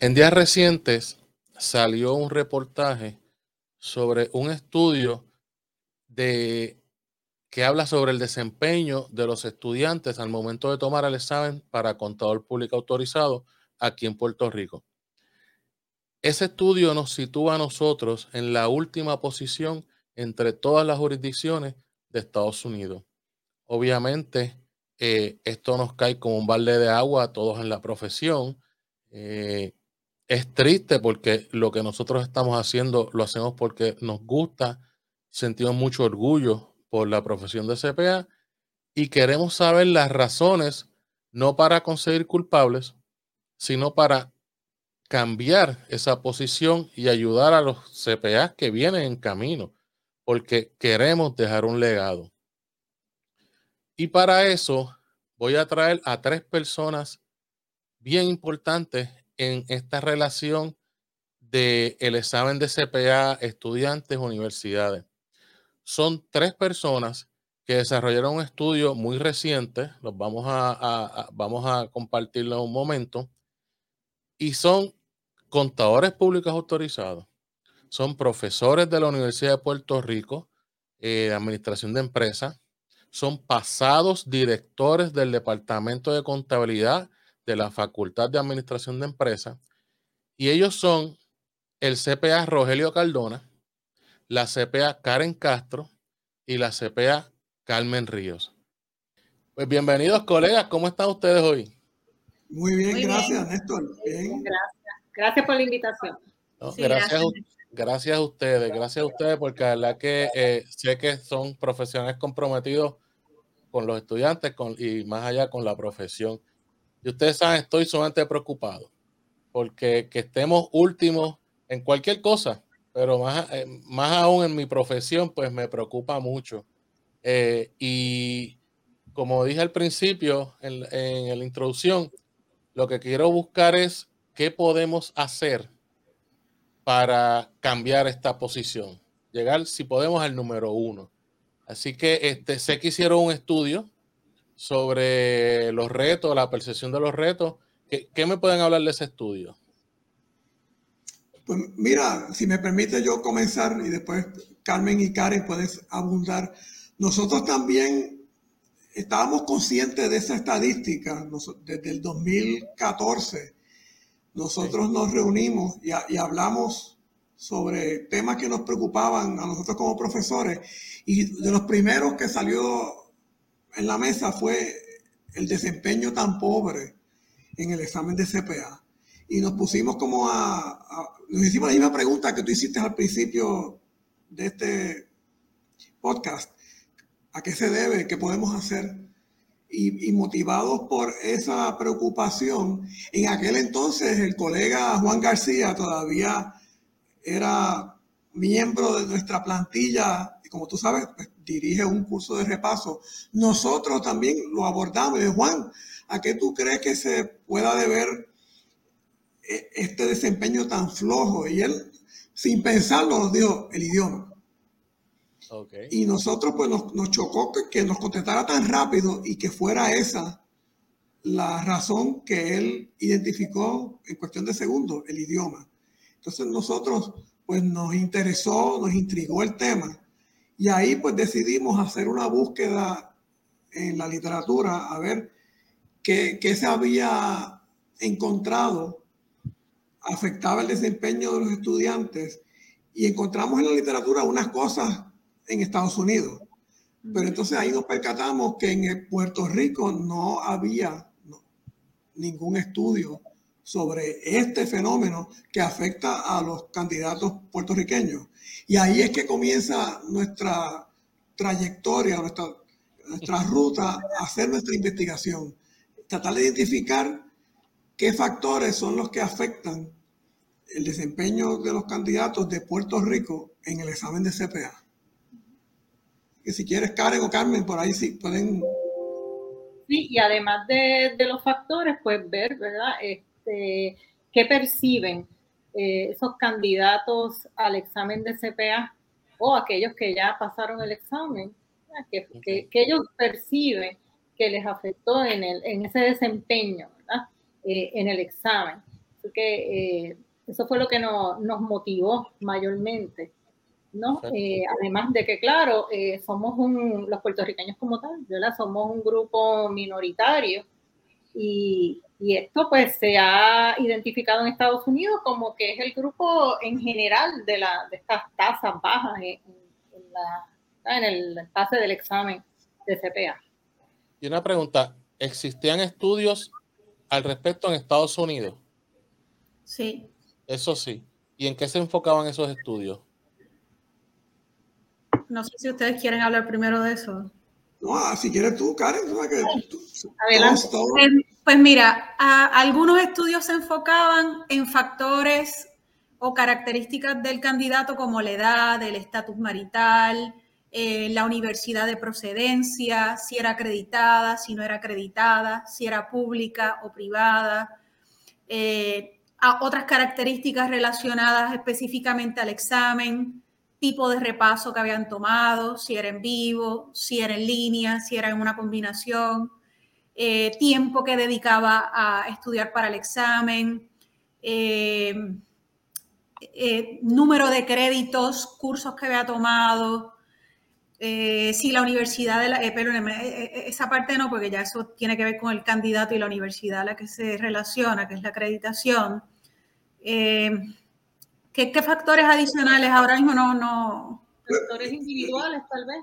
En días recientes salió un reportaje sobre un estudio de, que habla sobre el desempeño de los estudiantes al momento de tomar el examen para contador público autorizado aquí en Puerto Rico. Ese estudio nos sitúa a nosotros en la última posición entre todas las jurisdicciones de Estados Unidos. Obviamente, eh, esto nos cae como un balde de agua a todos en la profesión. Eh, es triste porque lo que nosotros estamos haciendo lo hacemos porque nos gusta, sentimos mucho orgullo por la profesión de CPA y queremos saber las razones, no para conseguir culpables, sino para cambiar esa posición y ayudar a los CPA que vienen en camino, porque queremos dejar un legado. Y para eso voy a traer a tres personas bien importantes en esta relación del el examen de CPA, estudiantes, universidades. Son tres personas que desarrollaron un estudio muy reciente, los vamos a, vamos a compartirlo un momento, y son contadores públicos autorizados, son profesores de la Universidad de Puerto Rico, eh, Administración de Empresas, son pasados directores del Departamento de Contabilidad de la Facultad de Administración de Empresas y ellos son el CPA Rogelio Cardona, la CPA Karen Castro y la CPA Carmen Ríos. Pues bienvenidos colegas, ¿cómo están ustedes hoy? Muy bien, gracias Néstor. Gracias. gracias por la invitación. gracias, gracias, a ustedes, gracias a ustedes porque la verdad que eh, sé que son profesionales comprometidos con los estudiantes con, y más allá con la profesión. Y ustedes saben, estoy sumamente preocupado porque que estemos últimos en cualquier cosa, pero más, eh, más aún en mi profesión, pues me preocupa mucho. Eh, y como dije al principio, en, en la introducción, lo que quiero buscar es qué podemos hacer para cambiar esta posición. Llegar, si podemos, al número uno. Así que este, sé que hicieron un estudio sobre los retos, la percepción de los retos. ¿Qué, me pueden hablar de ese estudio? Pues mira, si me permite yo comenzar y después Carmen y Karen puedes abundar. Nosotros también estábamos conscientes de esa estadística desde el 2014. Nosotros nos reunimos y, y hablamos sobre temas que nos preocupaban a nosotros como profesores y de los primeros que salió en la mesa fue el desempeño tan pobre en el examen de CPA. Y nos pusimos como a, nos hicimos la misma pregunta que tú hiciste al principio de este podcast. ¿A qué se debe? ¿Qué podemos hacer? Y, y, motivados por esa preocupación, en aquel entonces el colega Juan García todavía era miembro de nuestra plantilla, y como tú sabes, pues, dirige un curso de repaso, nosotros también lo abordamos. De Juan, ¿a qué tú crees que se pueda deber e, este desempeño tan flojo? Y él, sin pensarlo, nos dijo el idioma. Y nosotros pues nos, chocó que, que, nos contestara tan rápido y que fuera esa la razón que él identificó en cuestión de segundos, el idioma. Entonces nosotros pues nos interesó, nos intrigó el tema y ahí pues decidimos hacer una búsqueda en la literatura a ver qué, se había encontrado afectaba el desempeño de los estudiantes y encontramos en la literatura unas cosas en Estados Unidos. Pero entonces ahí nos percatamos que en Puerto Rico no había ningún estudio sobre este fenómeno que afecta a los candidatos puertorriqueños. Y ahí es que comienza nuestra trayectoria, nuestra, nuestra ruta a hacer nuestra investigación. Tratar de identificar qué factores son los que afectan el desempeño de los candidatos de Puerto Rico en el examen de CPA. Que si quieres, Karen o Carmen, por ahí sí pueden... Sí, y además de, de los factores, pues ver, ¿verdad? Este, qué perciben eh, esos candidatos al examen de CPA o aquellos que ya pasaron el examen, que, ellos perciben que les afectó en, el, en ese desempeño eh, en el examen. que eso fue lo que nos motivó mayormente. ¿no? Eh, además de que, claro, eh, somos un, los puertorriqueños como tal, ¿verdad? Somos un grupo minoritario y, y, esto pues se ha identificado en Estados Unidos como que es el grupo en general de, la, de estas tasas bajas en, en, la, en el pase del examen de CPA. Y una pregunta, ¿existían estudios al respecto en Estados Unidos? Sí. Eso sí. ¿Y en qué se enfocaban esos estudios? No sé si ustedes quieren hablar primero de eso. No, ah, si quieres tú, Karen. Adelante. Pues, pues, mira, algunos estudios se enfocaban en factores o características del candidato como la edad, el estatus marital, eh, la universidad de procedencia, si era acreditada, si no era acreditada, si era pública o privada, eh, otras características relacionadas específicamente al examen, tipo de repaso que habían tomado, si era en vivo, si era en línea, si era en una combinación, eh, tiempo que dedicaba a estudiar para el examen, eh, eh, número de créditos, cursos que había tomado, si la universidad de la, pero esa parte no, porque ya eso tiene que ver con el candidato y la universidad a la que se relaciona, que es la acreditación. ¿Qué, factores adicionales ahora mismo no, no? Factores individuales tal vez,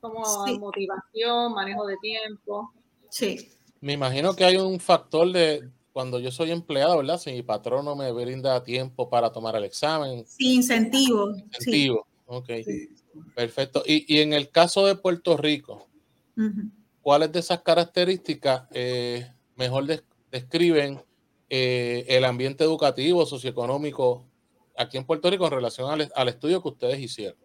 como motivación, manejo de tiempo. Sí. Me imagino que hay un factor de cuando yo soy empleado, ¿verdad? Si mi patrón no me brinda tiempo para tomar el examen. Sí, incentivo. Incentivo, ok. Perfecto. Y, en el caso de Puerto Rico, ¿cuáles de esas características eh, mejor describen eh, el ambiente educativo, socioeconómico aquí en Puerto Rico en relación al, estudio que ustedes hicieron?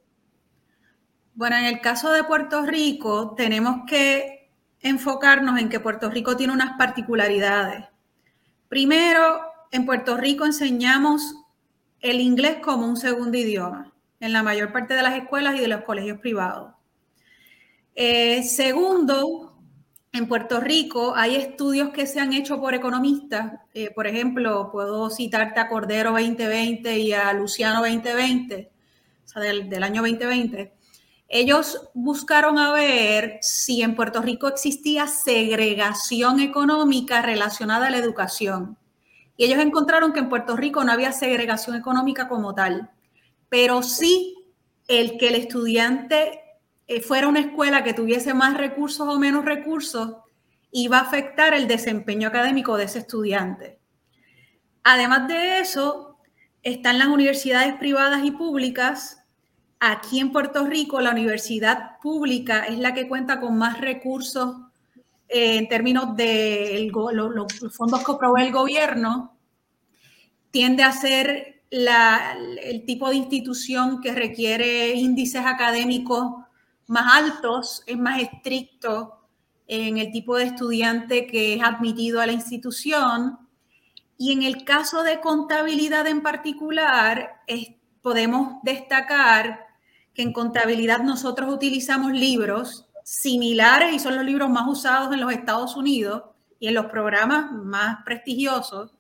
Bueno, en el caso de Puerto Rico, tenemos que enfocarnos en que Puerto Rico tiene unas particularidades. Primero, en Puerto Rico enseñamos el inglés como un segundo idioma en la mayor parte de las escuelas y de los colegios privados. Eh, segundo, en Puerto Rico hay estudios que se han hecho por economistas. Eh, por ejemplo, puedo citarte a Cordero 2020 y a Luciano 2020, o sea, del, del año 2020. Ellos buscaron a ver si en Puerto Rico existía segregación económica relacionada a la educación. Y ellos encontraron que en Puerto Rico no había segregación económica como tal, pero sí el que el estudiante eh, fuera una escuela que tuviese más recursos o menos recursos, iba a afectar el desempeño académico de ese estudiante. Además de eso, están las universidades privadas y públicas. Aquí en Puerto Rico, la universidad pública es la que cuenta con más recursos eh, en términos de los fondos que provee el gobierno. Tiende a ser el tipo de institución que requiere índices académicos más altos, es más estricto en el tipo de estudiante que es admitido a la institución. Y en el caso de contabilidad en particular, podemos destacar que en contabilidad nosotros utilizamos libros similares y son los libros más usados en los Estados Unidos y en los programas más prestigiosos.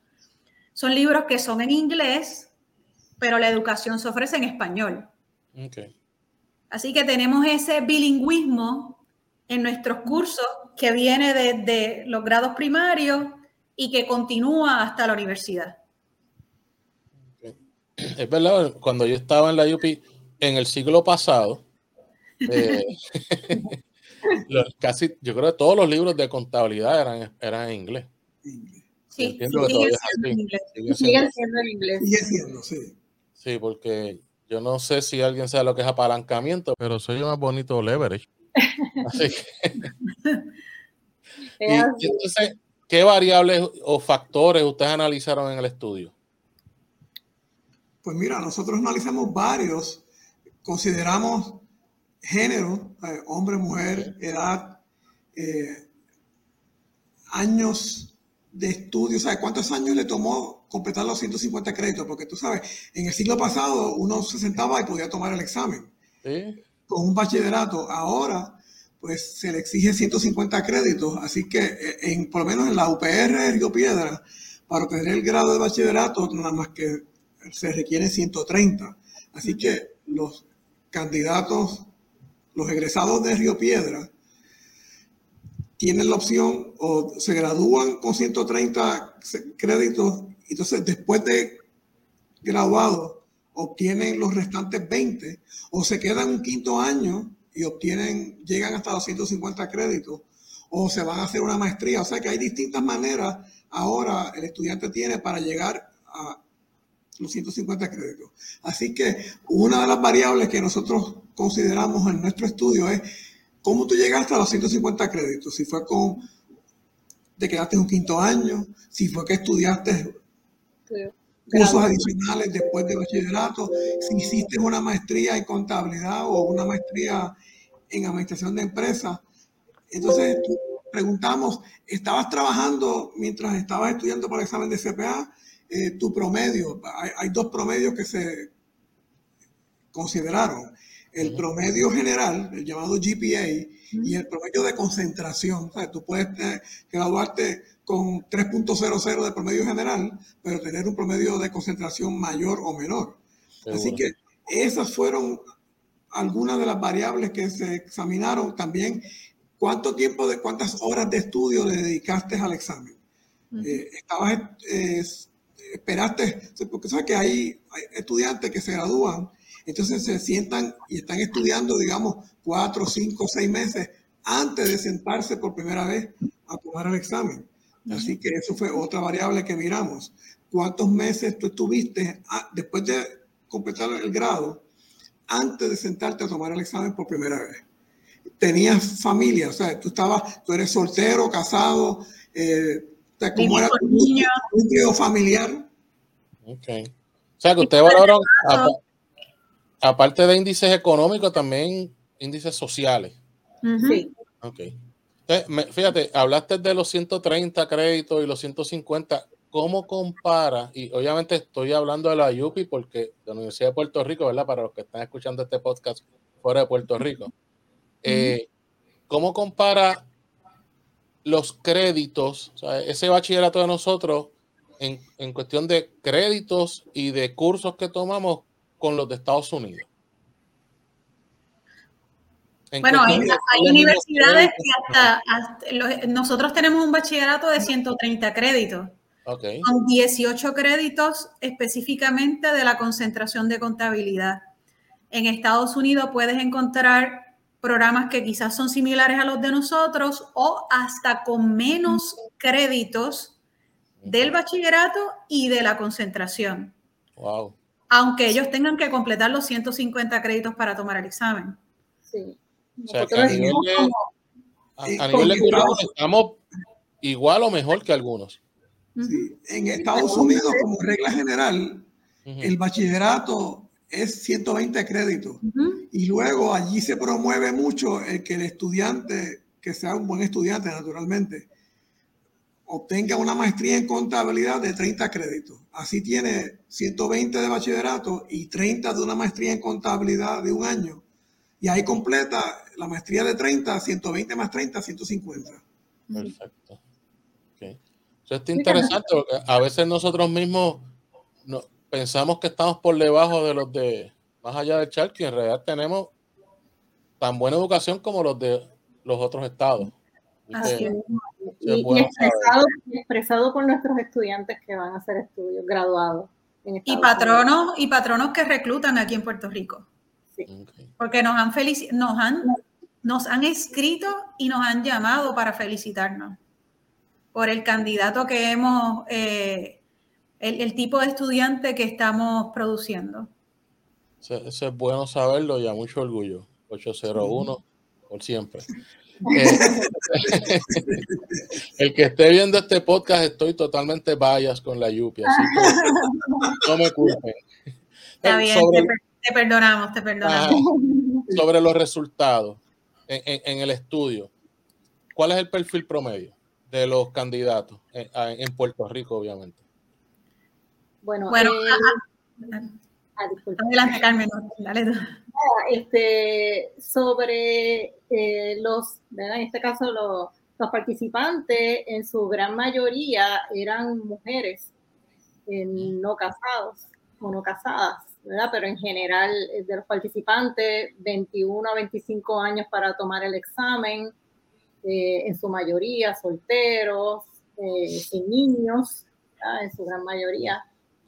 Son libros que son en inglés, pero la educación se ofrece en español. Okay. Así que tenemos ese bilingüismo en nuestros cursos que viene desde los grados primarios y que continúa hasta la universidad. Es verdad, cuando yo estaba en la UP en el siglo pasado, eh, casi, yo creo que todos los libros de contabilidad eran, eran en inglés. Sí, siguen siendo en inglés. Siguen siendo en inglés. Sigue siendo, sí. Sí, porque yo no sé si alguien sabe lo que es apalancamiento, pero soy más bonito leverage. Así que. y, entonces, ¿qué variables o factores ustedes analizaron en el estudio? Pues mira, nosotros analizamos varios. Consideramos género, eh, hombre, mujer, edad, eh, años de estudio, ¿sabes cuántos años le tomó completar los 150 créditos? Porque tú sabes, en el siglo pasado uno se sentaba y podía tomar el examen con un bachillerato. Ahora, pues se le exige 150 créditos, así que eh, en, por lo menos en la UPR Río Piedra, para obtener el grado de bachillerato, nada más que se requiere 130. Así que los candidatos, los egresados de Río Piedra, tienen la opción o se gradúan con 130 créditos, entonces después de graduado obtienen los restantes 20 o se quedan un quinto año y obtienen, llegan hasta los 150 créditos o se van a hacer una maestría. O sea que hay distintas maneras ahora el estudiante tiene para llegar a los 150 créditos. Así que una de las variables que nosotros consideramos en nuestro estudio es cómo tú llegaste a los 150 créditos. Si fue con, te quedaste un quinto año, si fue que estudiaste cursos adicionales después de bachillerato, si hiciste una maestría en contabilidad o una maestría en administración de empresas. Entonces, preguntamos, ¿estabas trabajando mientras estabas estudiando para el examen de CPA? Eh, tu promedio, hay, dos promedios que se consideraron. El promedio general, el llamado GPA, y el promedio de concentración. O sea, tú puedes eh, graduarte con 3.00 de promedio general, pero tener un promedio de concentración mayor o menor. Así que esas fueron algunas de las variables que se examinaron. También, ¿cuánto tiempo, de cuántas horas de estudio le dedicaste al examen? Eh, estabas, eh, esperaste, porque sabes que hay, estudiantes que se gradúan, entonces se sientan y están estudiando, digamos, cuatro, cinco, seis meses antes de sentarse por primera vez a tomar el examen. Así que eso fue otra variable que miramos. ¿Cuántos meses tú estuviste después de completar el grado antes de sentarte a tomar el examen por primera vez? ¿Tenías familia? O sea, tú estabas, tú eres soltero, casado, eh, ¿cómo era tu núcleo familiar? Ok. O sea, que ustedes valoraron, aparte de índices económicos, también índices sociales. Sí. Ok. fíjate, hablaste de los 130 créditos y los 150. ¿Cómo compara? Y obviamente estoy hablando de la UPI porque de la Universidad de Puerto Rico, ¿verdad? Para los que están escuchando este podcast fuera de Puerto Rico. Eh, ¿Cómo compara los créditos, o sea, ese bachillerato de nosotros en, en cuestión de créditos y de cursos que tomamos con los de Estados Unidos? Bueno, hay, universidades que hasta, nosotros tenemos un bachillerato de 130 créditos. Con 18 créditos específicamente de la concentración de contabilidad. En Estados Unidos puedes encontrar programas que quizás son similares a los de nosotros o hasta con menos créditos del bachillerato y de la concentración. Wow. Aunque ellos tengan que completar los 150 créditos para tomar el examen. Sí. O sea, que a nivel de, a, nivel de estamos igual o mejor que algunos. Sí. En Estados Unidos, como regla general, el bachillerato es 120 créditos. Y luego allí se promueve mucho el que el estudiante, que sea un buen estudiante naturalmente, obtenga una maestría en contabilidad de 30 créditos. Así tiene 120 de bachillerato y 30 de una maestría en contabilidad de un año. Y ahí completa la maestría de 30, 120 más 30, 150. Perfecto. Eso está interesante porque a veces nosotros mismos no, pensamos que estamos por debajo de los de más allá del charco y en realidad tenemos tan buena educación como los de los otros estados. Así es. Y, expresado, por nuestros estudiantes que van a hacer estudios graduados. y patronos, y patronos que reclutan aquí en Puerto Rico. Porque nos han, nos, han, nos han escrito y nos han llamado para felicitarnos por el candidato que hemos, eh, el, tipo de estudiante que estamos produciendo. Eso, es bueno saberlo y a mucho orgullo. 801 por siempre. Eh, el que esté viendo este podcast, estoy totalmente bias con la Yupi, así que no me culpen. Está bien, te perdonamos, te perdonamos. sobre los resultados en, el estudio, ¿cuál es el perfil promedio de los candidatos en, Puerto Rico, obviamente? Bueno, bueno eh, ah, adelante, Carmen. Dale. Este, sobre eh, los, en este caso, los, Los participantes en su gran mayoría eran mujeres no casados o no casadas, ¿verdad? Pero en general eh, de los participantes, 21 a 25 años para tomar el examen, eh, en su mayoría solteros, eh, sin niños, en su gran mayoría.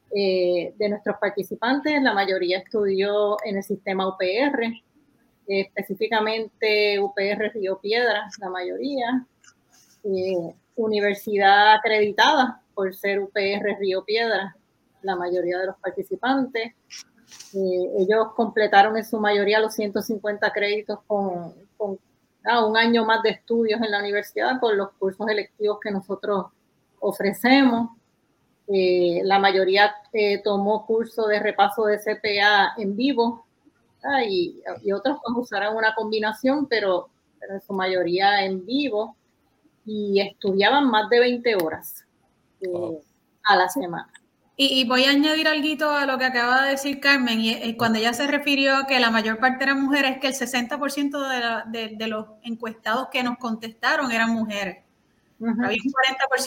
De nuestros participantes, la mayoría estudió en el sistema UPR, específicamente UPR Río Piedra, la mayoría, universidad acreditada por ser UPR Río Piedra, la mayoría de los participantes. Eh, ellos completaron en su mayoría los 150 créditos con, ah, un año más de estudios en la universidad con los cursos electivos que nosotros ofrecemos. Eh, la mayoría eh, tomó curso de repaso de CPA en vivo ah, y, otros pues, usarán una combinación, pero, en su mayoría en vivo y estudiaban más de 20 horas a la semana. Y, voy a añadir algo a lo que acaba de decir Carmen, y, cuando ella se refirió a que la mayor parte eran mujeres, que el 60% de, de, los encuestados que nos contestaron eran mujeres. Había un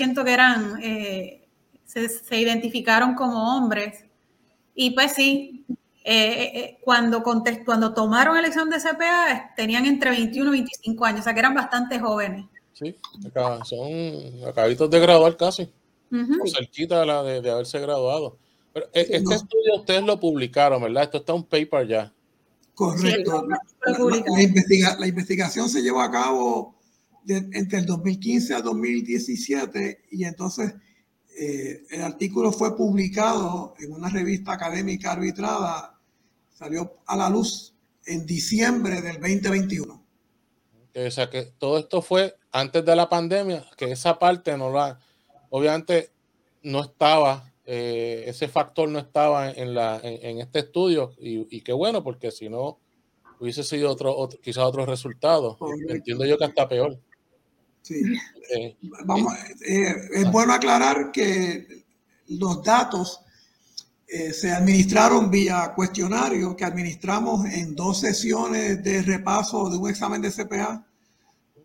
40% que eran, eh, se, identificaron como hombres. Y pues sí, eh, eh, cuando, cuando tomaron el examen de CPA tenían entre 21 y 25 años, o sea que eran bastante jóvenes. Sí, son acabitos de graduar casi cerquita de, la de, haberse graduado. Pero eh, este estudio ustedes lo publicaron, ¿verdad? Esto está un paper ya. Correcto. la, investigación se llevó a cabo entre el 2015 a 2017 y entonces eh, el artículo fue publicado en una revista académica arbitrada, salió a la luz en diciembre del 2021. O sea que todo esto fue antes de la pandemia, que esa parte no la, obviamente no estaba, eh, ese factor no estaba en, la, en, este estudio y, qué bueno, porque si no hubiese sido otro, quizás otro resultado. Entiendo yo que hasta peor. Sí. Eh, Vamos, eh, es bueno aclarar que los datos se administraron vía cuestionario que administramos en dos sesiones de repaso de un examen de CPA,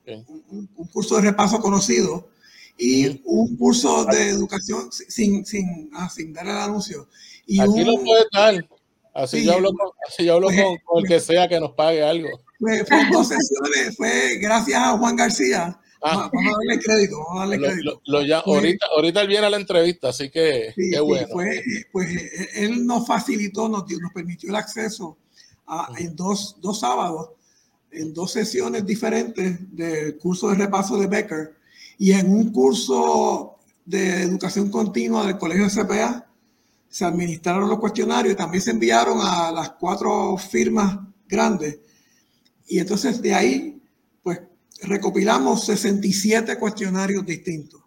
un, curso de repaso conocido y un curso de educación sin, sin, ah, sin dar el anuncio. Y Aquí lo puede dar. Así yo hablo, con, así yo hablo pues, con, el que sea que nos pague algo. Fue, fue dos sesiones, fue gracias a Juan García. Ah. Vamos a darle crédito, vamos a darle crédito. Lo, ya, ahorita, ahorita él viene a la entrevista, así que qué bueno. Fue, pues él nos facilitó, nos, nos permitió el acceso a, en dos, dos sábados, en dos sesiones diferentes del curso de repaso de Becker y en un curso de educación continua del Colegio de CPA se administraron los cuestionarios y también se enviaron a las cuatro firmas grandes. Y entonces de ahí, pues recopilamos 67 cuestionarios distintos.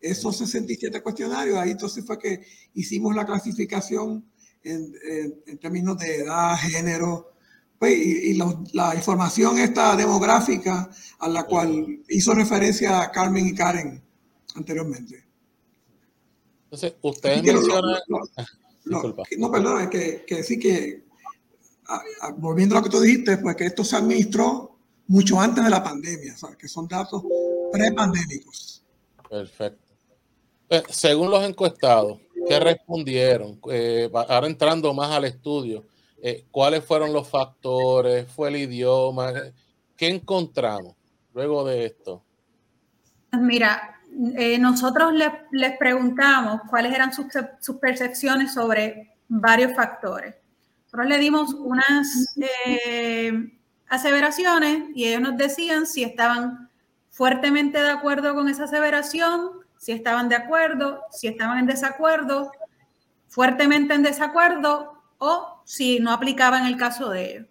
Esos 67 cuestionarios, ahí entonces fue que hicimos la clasificación en, términos de edad, género, pues, y, la información esta demográfica a la cual hizo referencia Carmen y Karen anteriormente. Entonces, ustedes mencionan... no, perdón, es que, que sí que, volviendo a lo que tú dijiste, pues que esto se administró mucho antes de la pandemia, o sea, que son datos prepandémicos. Perfecto. Eh, según los encuestados, ¿qué respondieron? Eh, ahora entrando más al estudio, eh, cuáles fueron los factores, fue el idioma, qué encontramos luego de esto. Pues mira, eh, nosotros les, preguntamos cuáles eran sus, percepciones sobre varios factores. Nosotros le dimos unas eh, aseveraciones y ellos nos decían si estaban fuertemente de acuerdo con esa aseveración, si estaban de acuerdo, si estaban en desacuerdo, fuertemente en desacuerdo o si no aplicaba en el caso de ellos.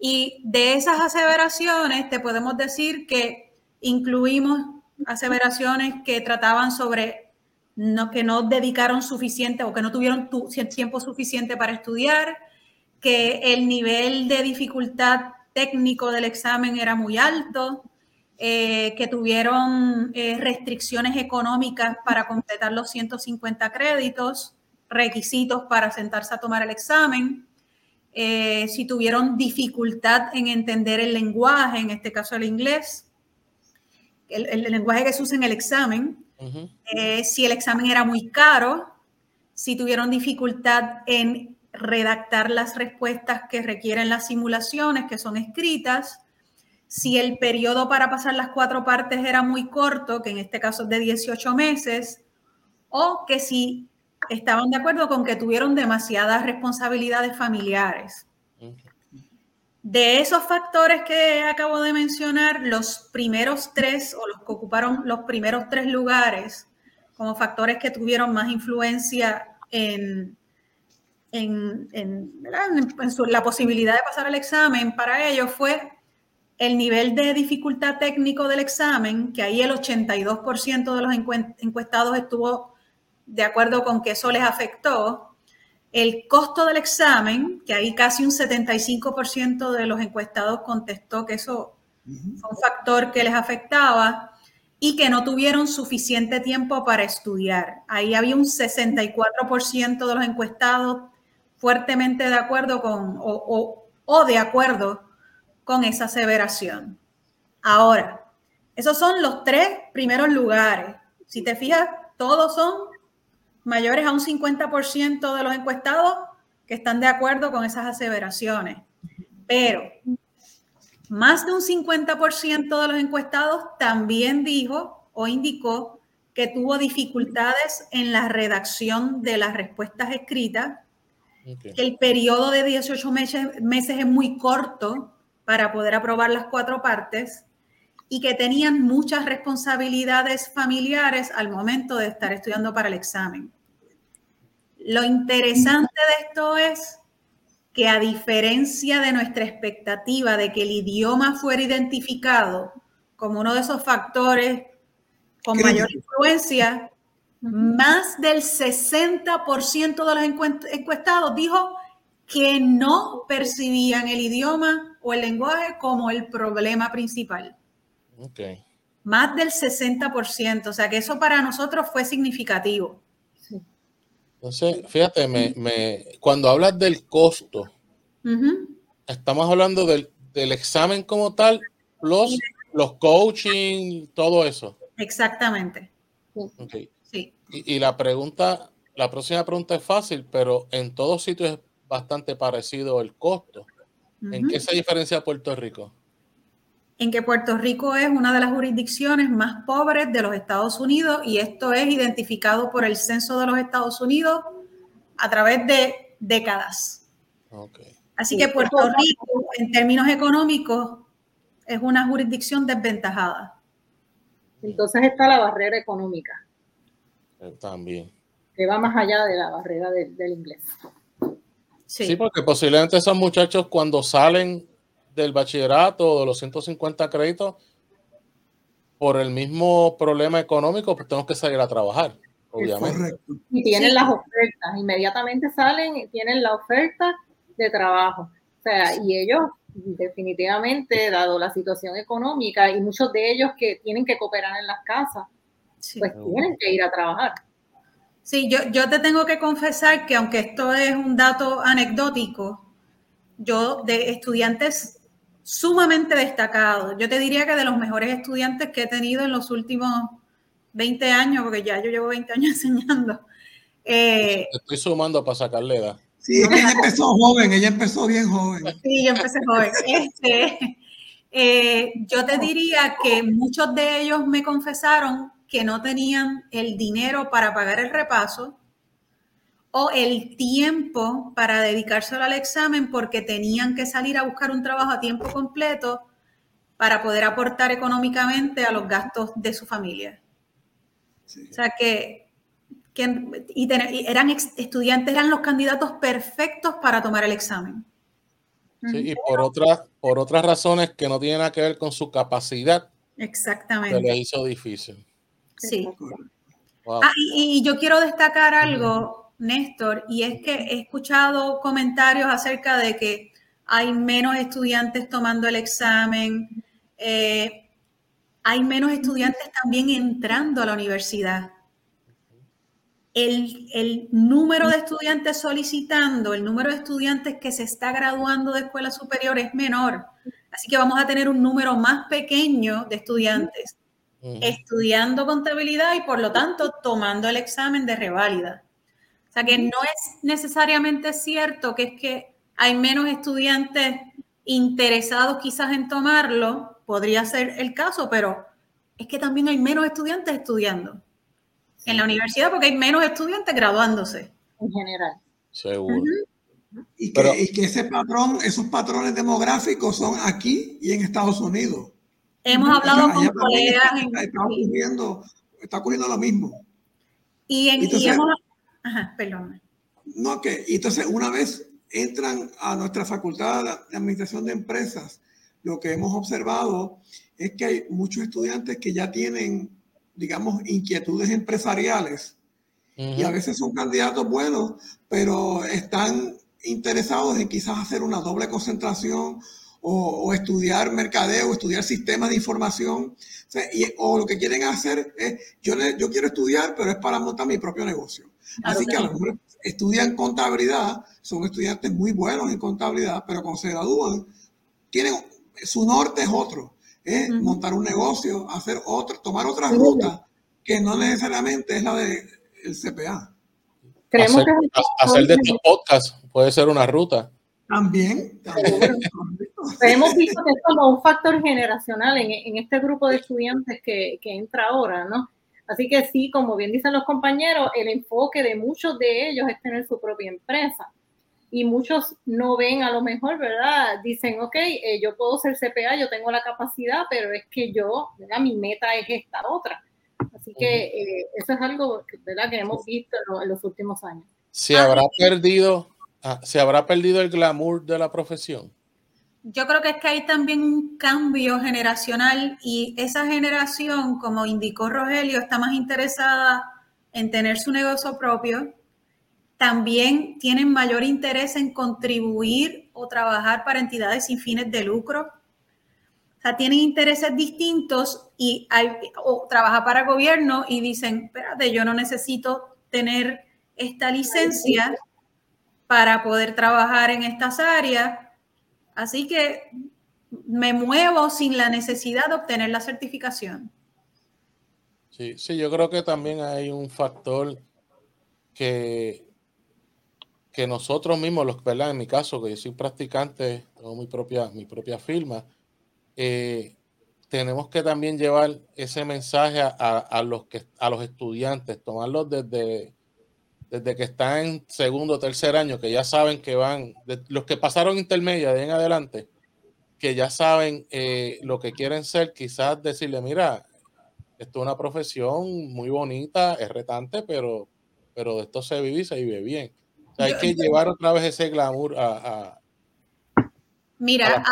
Y de esas aseveraciones te podemos decir que incluimos aseveraciones que trataban sobre no, que no dedicaron suficiente o que no tuvieron tiempo suficiente para estudiar, que el nivel de dificultad técnico del examen era muy alto, eh, que tuvieron eh, restricciones económicas para completar los 150 créditos, requisitos para sentarse a tomar el examen, eh, si tuvieron dificultad en entender el lenguaje, en este caso el inglés, el, lenguaje que se usa en el examen, si el examen era muy caro, si tuvieron dificultad en redactar las respuestas que requieren las simulaciones que son escritas, si el periodo para pasar las cuatro partes era muy corto, que en este caso es de 18 meses, o que si estaban de acuerdo con que tuvieron demasiadas responsabilidades familiares. De esos factores que acabo de mencionar, los primeros tres o los que ocuparon los primeros tres lugares como factores que tuvieron más influencia en, en, la posibilidad de pasar el examen para ellos fue el nivel de dificultad técnico del examen, que ahí el 82% de los encuestados estuvo de acuerdo con que eso les afectó, el costo del examen, que ahí casi un 75% de los encuestados contestó que eso fue un factor que les afectaba y que no tuvieron suficiente tiempo para estudiar. Ahí había un 64% de los encuestados fuertemente de acuerdo con o, o de acuerdo con esa aseveración. Ahora, esos son los tres primeros lugares. Si te fijas, todos son mayores a un 50% de los encuestados que están de acuerdo con esas aseveraciones. Pero más de un 50% de los encuestados también dijo o indicó que tuvo dificultades en la redacción de las respuestas escritas, el periodo de 18 meses, meses es muy corto para poder aprobar las cuatro partes y que tenían muchas responsabilidades familiares al momento de estar estudiando para el examen. Lo interesante de esto es que a diferencia de nuestra expectativa de que el idioma fuera identificado como uno de esos factores con mayor influencia, más del 60% de los encuestados dijo que no percibían el idioma o el lenguaje como el problema principal. Okay. Más del 60%, o sea que eso para nosotros fue significativo. Entonces, fíjate, me, cuando hablas del costo, estamos hablando del, examen como tal, los, los coaching, todo eso. Exactamente. Sí. Y, y, la pregunta, la próxima pregunta es fácil, pero en todos sitios es bastante parecido el costo. ¿En qué se diferencia Puerto Rico? En que Puerto Rico es una de las jurisdicciones más pobres de los Estados Unidos y esto es identificado por el Censo de los Estados Unidos a través de décadas. Así que Puerto Rico, en términos económicos, es una jurisdicción desventajada. Entonces está la barrera económica. Eh, también. Que va más allá de la barrera del inglés. Sí. porque posiblemente esos muchachos cuando salen del bachillerato o de los 150 créditos, por el mismo problema económico, pues tenemos que salir a trabajar, obviamente. Y tienen las ofertas, inmediatamente salen y tienen la oferta de trabajo. O sea, y ellos definitivamente, dado la situación económica y muchos de ellos que tienen que cooperar en las casas, pues tienen que ir a trabajar. Sí, yo, yo te tengo que confesar que aunque esto es un dato anecdótico, yo de estudiantes sumamente destacados, yo te diría que de los mejores estudiantes que he tenido en los últimos 20 años, porque ya yo llevo 20 años enseñando. Eh, Estoy sumando para sacarle edad. Sí, ella empezó joven, ella empezó bien joven. Sí, yo empecé joven. Este, eh, yo te diría que muchos de ellos me confesaron que no tenían el dinero para pagar el repaso o el tiempo para dedicárselo al examen porque tenían que salir a buscar un trabajo a tiempo completo para poder aportar económicamente a los gastos de su familia. O sea que, eran estudiantes, eran los candidatos perfectos para tomar el examen. Sí, y por otras, por otras razones que no tienen nada que ver con su capacidad. Exactamente. Se les hizo difícil. Sí. Ah, y, yo quiero destacar algo, Néstor, y es que he escuchado comentarios acerca de que hay menos estudiantes tomando el examen, eh, hay menos estudiantes también entrando a la universidad. El, el, número de estudiantes solicitando, el número de estudiantes que se está graduando de escuela superior es menor. Así que vamos a tener un número más pequeño de estudiantes estudiando contabilidad y por lo tanto tomando el examen de reválida. O sea que no es necesariamente cierto que es que hay menos estudiantes interesados quizás en tomarlo, podría ser el caso, pero es que también hay menos estudiantes estudiando en la universidad porque hay menos estudiantes graduándose. En general. Seguro. Y que, ese patrón, esos patrones demográficos son aquí y en Estados Unidos. Hemos hablado con colegas. Está, está, ocurriendo, está ocurriendo lo mismo. Y, en, y hemos, Ajá, perdón. No, que y entonces una vez entran a nuestra facultad de administración de empresas, lo que hemos observado es que hay muchos estudiantes que ya tienen, digamos, inquietudes empresariales y a veces son candidatos buenos, pero están interesados en quizás hacer una doble concentración o, estudiar mercadeo, o estudiar sistemas de información, o, lo que quieren hacer es, yo, yo quiero estudiar, pero es para montar mi propio negocio. Así que a lo mejor estudian contabilidad, son estudiantes muy buenos en contabilidad, pero cuando se gradúan, tienen, su norte es otro, es montar un negocio, hacer otro, tomar otra ruta que no necesariamente es la del CPA. hacer, hacer de estos podcasts puede ser una ruta. También. hemos visto que es como un factor generacional en, en este grupo de estudiantes que, que, entra ahora, ¿no? Así que sí, como bien dicen los compañeros, el enfoque de muchos de ellos es tener su propia empresa. Y muchos no ven a lo mejor, ¿verdad? Dicen, ok, eh, yo puedo ser CPA, yo tengo la capacidad, pero es que yo, ¿verdad? Mi meta es esta otra. Así que eh, eso es algo, ¿verdad? Que hemos visto en los, últimos años. ¿Se habrá perdido, ah, se habrá perdido el glamour de la profesión? yo creo que es que hay también un cambio generacional y esa generación, como indicó Rogelio, está más interesada en tener su negocio propio. También tienen mayor interés en contribuir o trabajar para entidades sin fines de lucro. O sea, tienen intereses distintos y hay, o trabaja para gobierno y dicen, espérate, yo no necesito tener esta licencia para poder trabajar en estas áreas Así que me muevo sin la necesidad de obtener la certificación. Sí, sí, yo creo que también hay un factor que, que nosotros mismos, los, ¿verdad? en mi caso, que yo soy practicante, tengo mi propia, mi propia firma, eh, tenemos que también llevar ese mensaje a, los que, a los estudiantes, tomarlos desde, desde que están en segundo o tercer año, que ya saben que van, los que pasaron intermedia de en adelante, que ya saben eh, lo que quieren ser, quizás decirle, mira, esto es una profesión muy bonita, es retante, pero, pero de esto se vive y se vive bien. hay que llevar otra vez ese glamour a, Mira,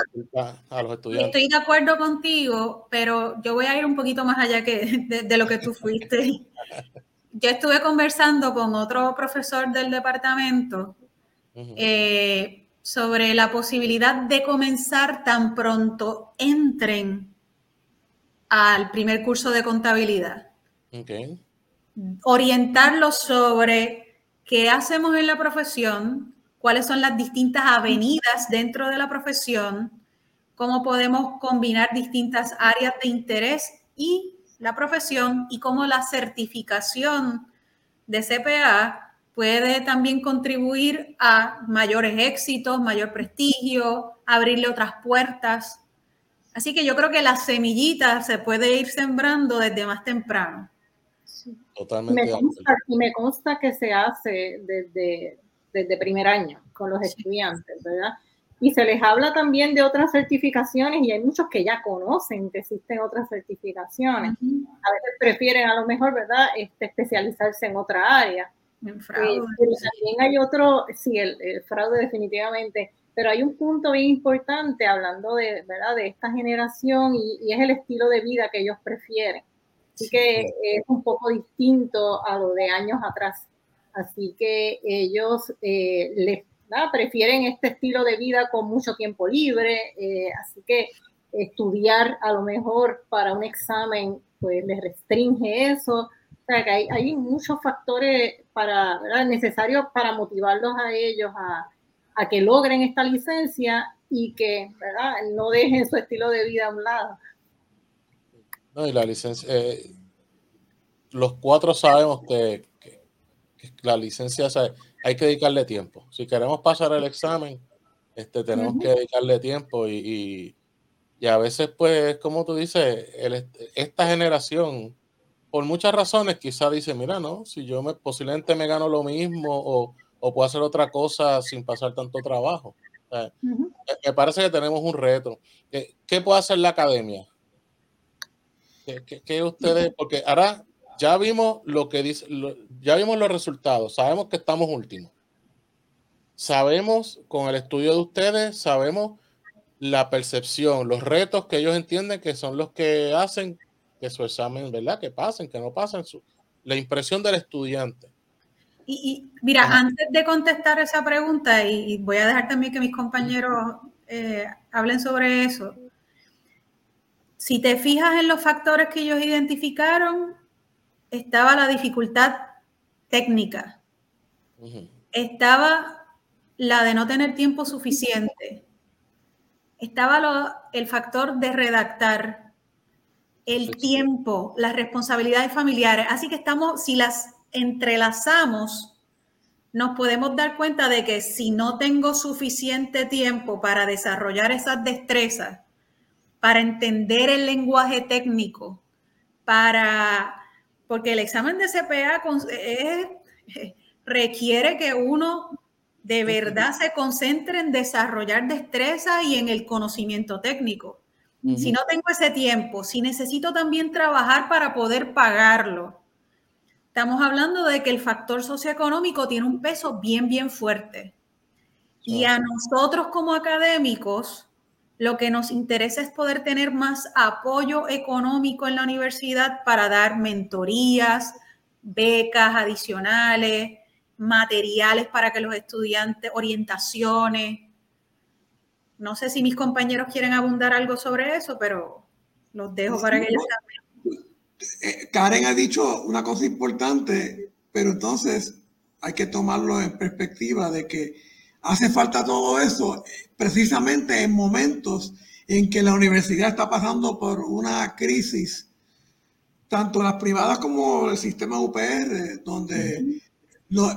a, los estudiantes. Estoy de acuerdo contigo, pero yo voy a ir un poquito más allá que de lo que tú fuiste. yo estuve conversando con otro profesor del departamento eh, sobre la posibilidad de comenzar tan pronto entren al primer curso de contabilidad. Orientarlos sobre qué hacemos en la profesión, cuáles son las distintas avenidas dentro de la profesión, cómo podemos combinar distintas áreas de interés y la profesión y cómo la certificación de CPA puede también contribuir a mayores éxitos, mayor prestigio, abrirle otras puertas. Así que yo creo que la semillita se puede ir sembrando desde más temprano. Totalmente. Me consta, y me consta que se hace desde, desde primer año con los estudiantes, ¿verdad? Y se les habla también de otras certificaciones y hay muchos que ya conocen que existen otras certificaciones. A veces prefieren a lo mejor, ¿verdad?, este, especializarse en otra área. Eh, pero también hay otro, sí, el, fraude definitivamente, pero hay un punto bien importante hablando de, ¿verdad? de esta generación y, es el estilo de vida que ellos prefieren. Así que es un poco distinto a lo de años atrás. Así que ellos eh, les prefieren este estilo de vida con mucho tiempo libre, eh, así que estudiar a lo mejor para un examen pues les restringe eso. O sea que hay, muchos factores para, necesarios para motivarlos a ellos a, que logren esta licencia y que ¿verdad? no dejen su estilo de vida a un lado. No, y la licencia, eh, los cuatro sabemos que, la licencia hay que dedicarle tiempo. Si queremos pasar el examen, este, tenemos que dedicarle tiempo y, a veces, pues, como tú dices, esta generación, por muchas razones, quizá dice, mira, no, si yo me, posiblemente me gano lo mismo o, puedo hacer otra cosa sin pasar tanto trabajo. me, parece que tenemos un reto. ¿Qué, puede hacer la academia? ¿Qué, ustedes? Porque ahora ya vimos lo que dice, ya vimos los resultados, sabemos que estamos últimos. Sabemos con el estudio de ustedes, sabemos la percepción, los retos que ellos entienden que son los que hacen que su examen, ¿verdad? Que pasen, que no pasen, su, la impresión del estudiante. Y, mira, antes de contestar esa pregunta, y, voy a dejar también que mis compañeros eh, hablen sobre eso, si te fijas en los factores que ellos identificaron, estaba la dificultad técnica, estaba la de no tener tiempo suficiente, estaba el factor de redactar, el tiempo, las responsabilidades familiares. Así que estamos, si las entrelazamos, nos podemos dar cuenta de que si no tengo suficiente tiempo para desarrollar esas destrezas, para entender el lenguaje técnico, para porque el examen de CPA requiere que uno de verdad se concentre en desarrollar destreza y en el conocimiento técnico. Si no tengo ese tiempo, si necesito también trabajar para poder pagarlo, estamos hablando de que el factor socioeconómico tiene un peso bien, bien fuerte. Y a nosotros como académicos, lo que nos interesa es poder tener más apoyo económico en la universidad para dar mentorías, becas adicionales, materiales para que los estudiantes, orientaciones. No sé si mis compañeros quieren abundar algo sobre eso, pero los dejo para que ellos también. Eh, Karen ha dicho una cosa importante, pero entonces hay que tomarlo en perspectiva de que hace falta todo eso precisamente en momentos en que la universidad está pasando por una crisis, tanto las privadas como el sistema UPR, donde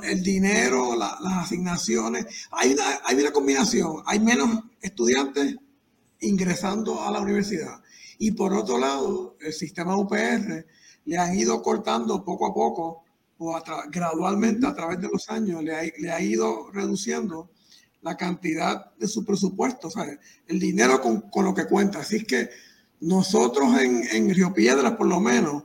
el dinero, las asignaciones, hay una, hay una combinación, hay menos estudiantes ingresando a la universidad. Y por otro lado, el sistema UPR le han ido cortando poco a poco o gradualmente a través de los años, le le ha ido reduciendo la cantidad de su presupuesto, o el dinero con, lo que cuenta. Así es que nosotros en, en Río Piedras, por lo menos,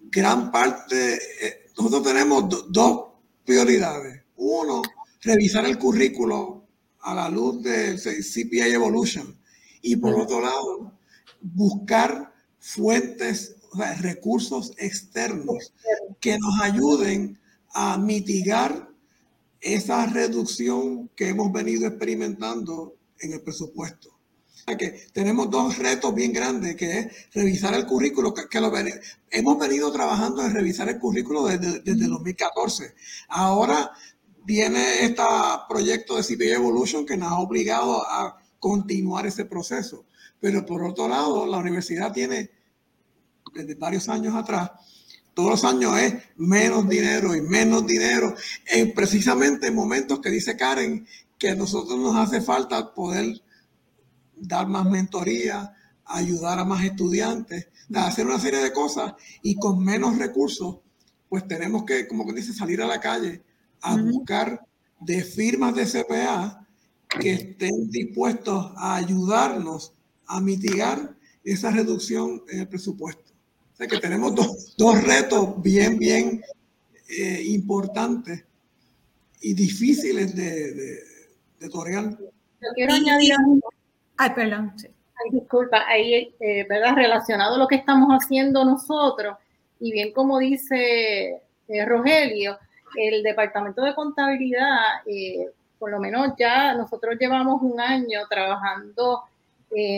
gran parte, eh, nosotros tenemos dos prioridades. Uno, revisar el currículo a la luz del CPA Evolution. Y por otro lado, buscar fuentes, recursos externos que nos ayuden a mitigar esa reducción que hemos venido experimentando en el presupuesto. Que tenemos dos retos bien grandes, que es revisar el currículo, que, lo hemos venido trabajando en revisar el currículo desde, desde 2014. Ahora viene este proyecto de CPA Evolution que nos ha obligado a continuar ese proceso. Pero por otro lado, la universidad tiene, desde varios años atrás, todos los años es menos dinero y menos dinero, en precisamente en momentos que dice Karen que a nosotros nos hace falta poder dar más mentoría, ayudar a más estudiantes, hacer una serie de cosas y con menos recursos, pues tenemos que, como que dice, salir a la calle a buscar de firmas de CPA que estén dispuestos a ayudarnos a mitigar esa reducción en el presupuesto que tenemos dos, retos bien, bien eh, importantes y difíciles de, de, de torear. Yo quiero añadir Ay, perdón. Ay, disculpa, ahí, eh, ¿verdad? Relacionado a lo que estamos haciendo nosotros, y bien como dice eh, Rogelio, el Departamento de Contabilidad, por lo menos ya nosotros llevamos un año trabajando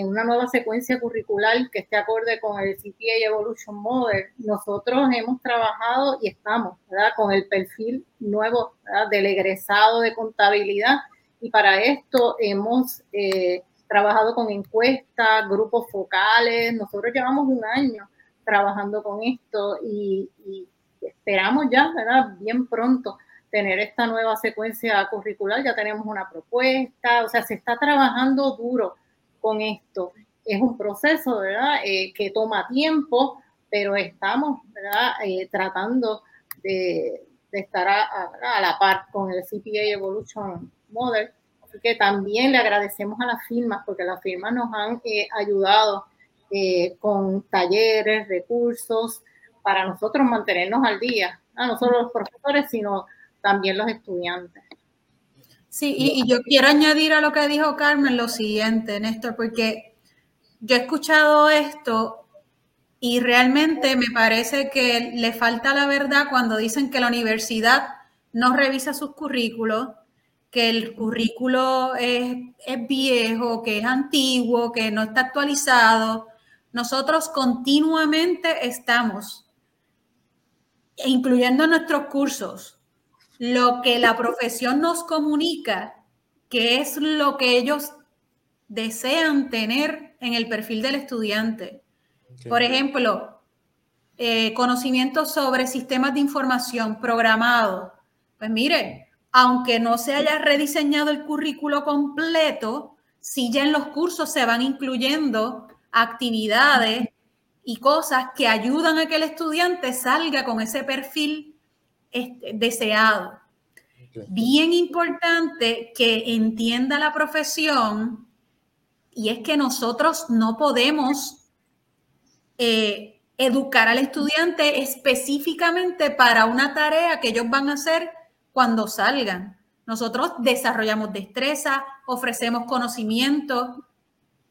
una nueva secuencia curricular que esté acorde con el CPA Evolution Model. Nosotros hemos trabajado y estamos con el perfil nuevo del egresado de contabilidad y para esto hemos eh, trabajado con encuestas, grupos focales. Nosotros llevamos un año trabajando con esto y, esperamos ya, ¿verdad? Bien pronto tener esta nueva secuencia curricular. Ya tenemos una propuesta, o sea, se está trabajando duro con esto. Es un proceso. Eh, que toma tiempo, pero estamos. Eh, tratando de, estar a, la par con el CPA Evolution Model. Así también le agradecemos a las firmas, porque las firmas nos han eh, ayudado con talleres, recursos, para nosotros mantenernos al día, no solo los profesores, sino también los estudiantes. Sí, y, y, yo quiero añadir a lo que dijo Carmen lo siguiente, Néstor, porque yo he escuchado esto y realmente me parece que le falta la verdad cuando dicen que la universidad no revisa sus currículos, que el currículo es, es viejo, que es antiguo, que no está actualizado. Nosotros continuamente estamos, incluyendo nuestros cursos, lo que la profesión nos comunica, que es lo que ellos desean tener en el perfil del estudiante. Por ejemplo, eh, conocimientos sobre sistemas de información programados. Pues mire, aunque no se haya rediseñado el currículo completo, sí ya en los cursos se van incluyendo actividades y cosas que ayudan a que el estudiante salga con ese perfil este, deseado. Bien importante que entienda la profesión y es que nosotros no podemos eh, educar al estudiante específicamente para una tarea que ellos van a hacer cuando salgan. Nosotros desarrollamos destreza, ofrecemos conocimiento,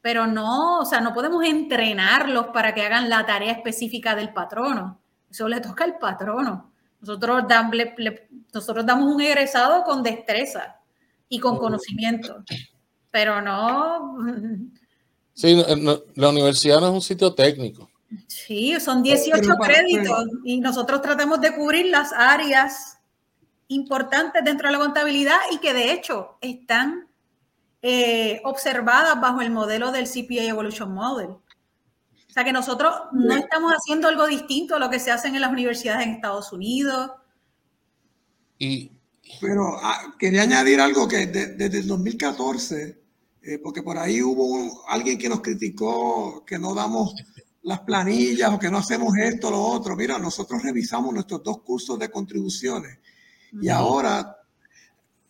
pero no, o sea, no podemos entrenarlos para que hagan la tarea específica del patrono. Eso le toca al patrono. Nosotros, nosotros damos un egresado con destreza y con conocimiento, pero no... Sí, la universidad no es un sitio técnico. Sí, son 18 créditos y nosotros tratamos de cubrir las áreas importantes dentro de la contabilidad y que de hecho están eh, observadas bajo el modelo del CPA Evolution Model. O sea que nosotros no estamos haciendo algo distinto a lo que se hace en las universidades en Estados Unidos. Y, Pero ah, quería añadir algo que desde el 2014, eh, porque por ahí hubo alguien que nos criticó que no damos las planillas o que no hacemos esto o lo otro. Mira, nosotros revisamos nuestros dos cursos de contribuciones y ahora,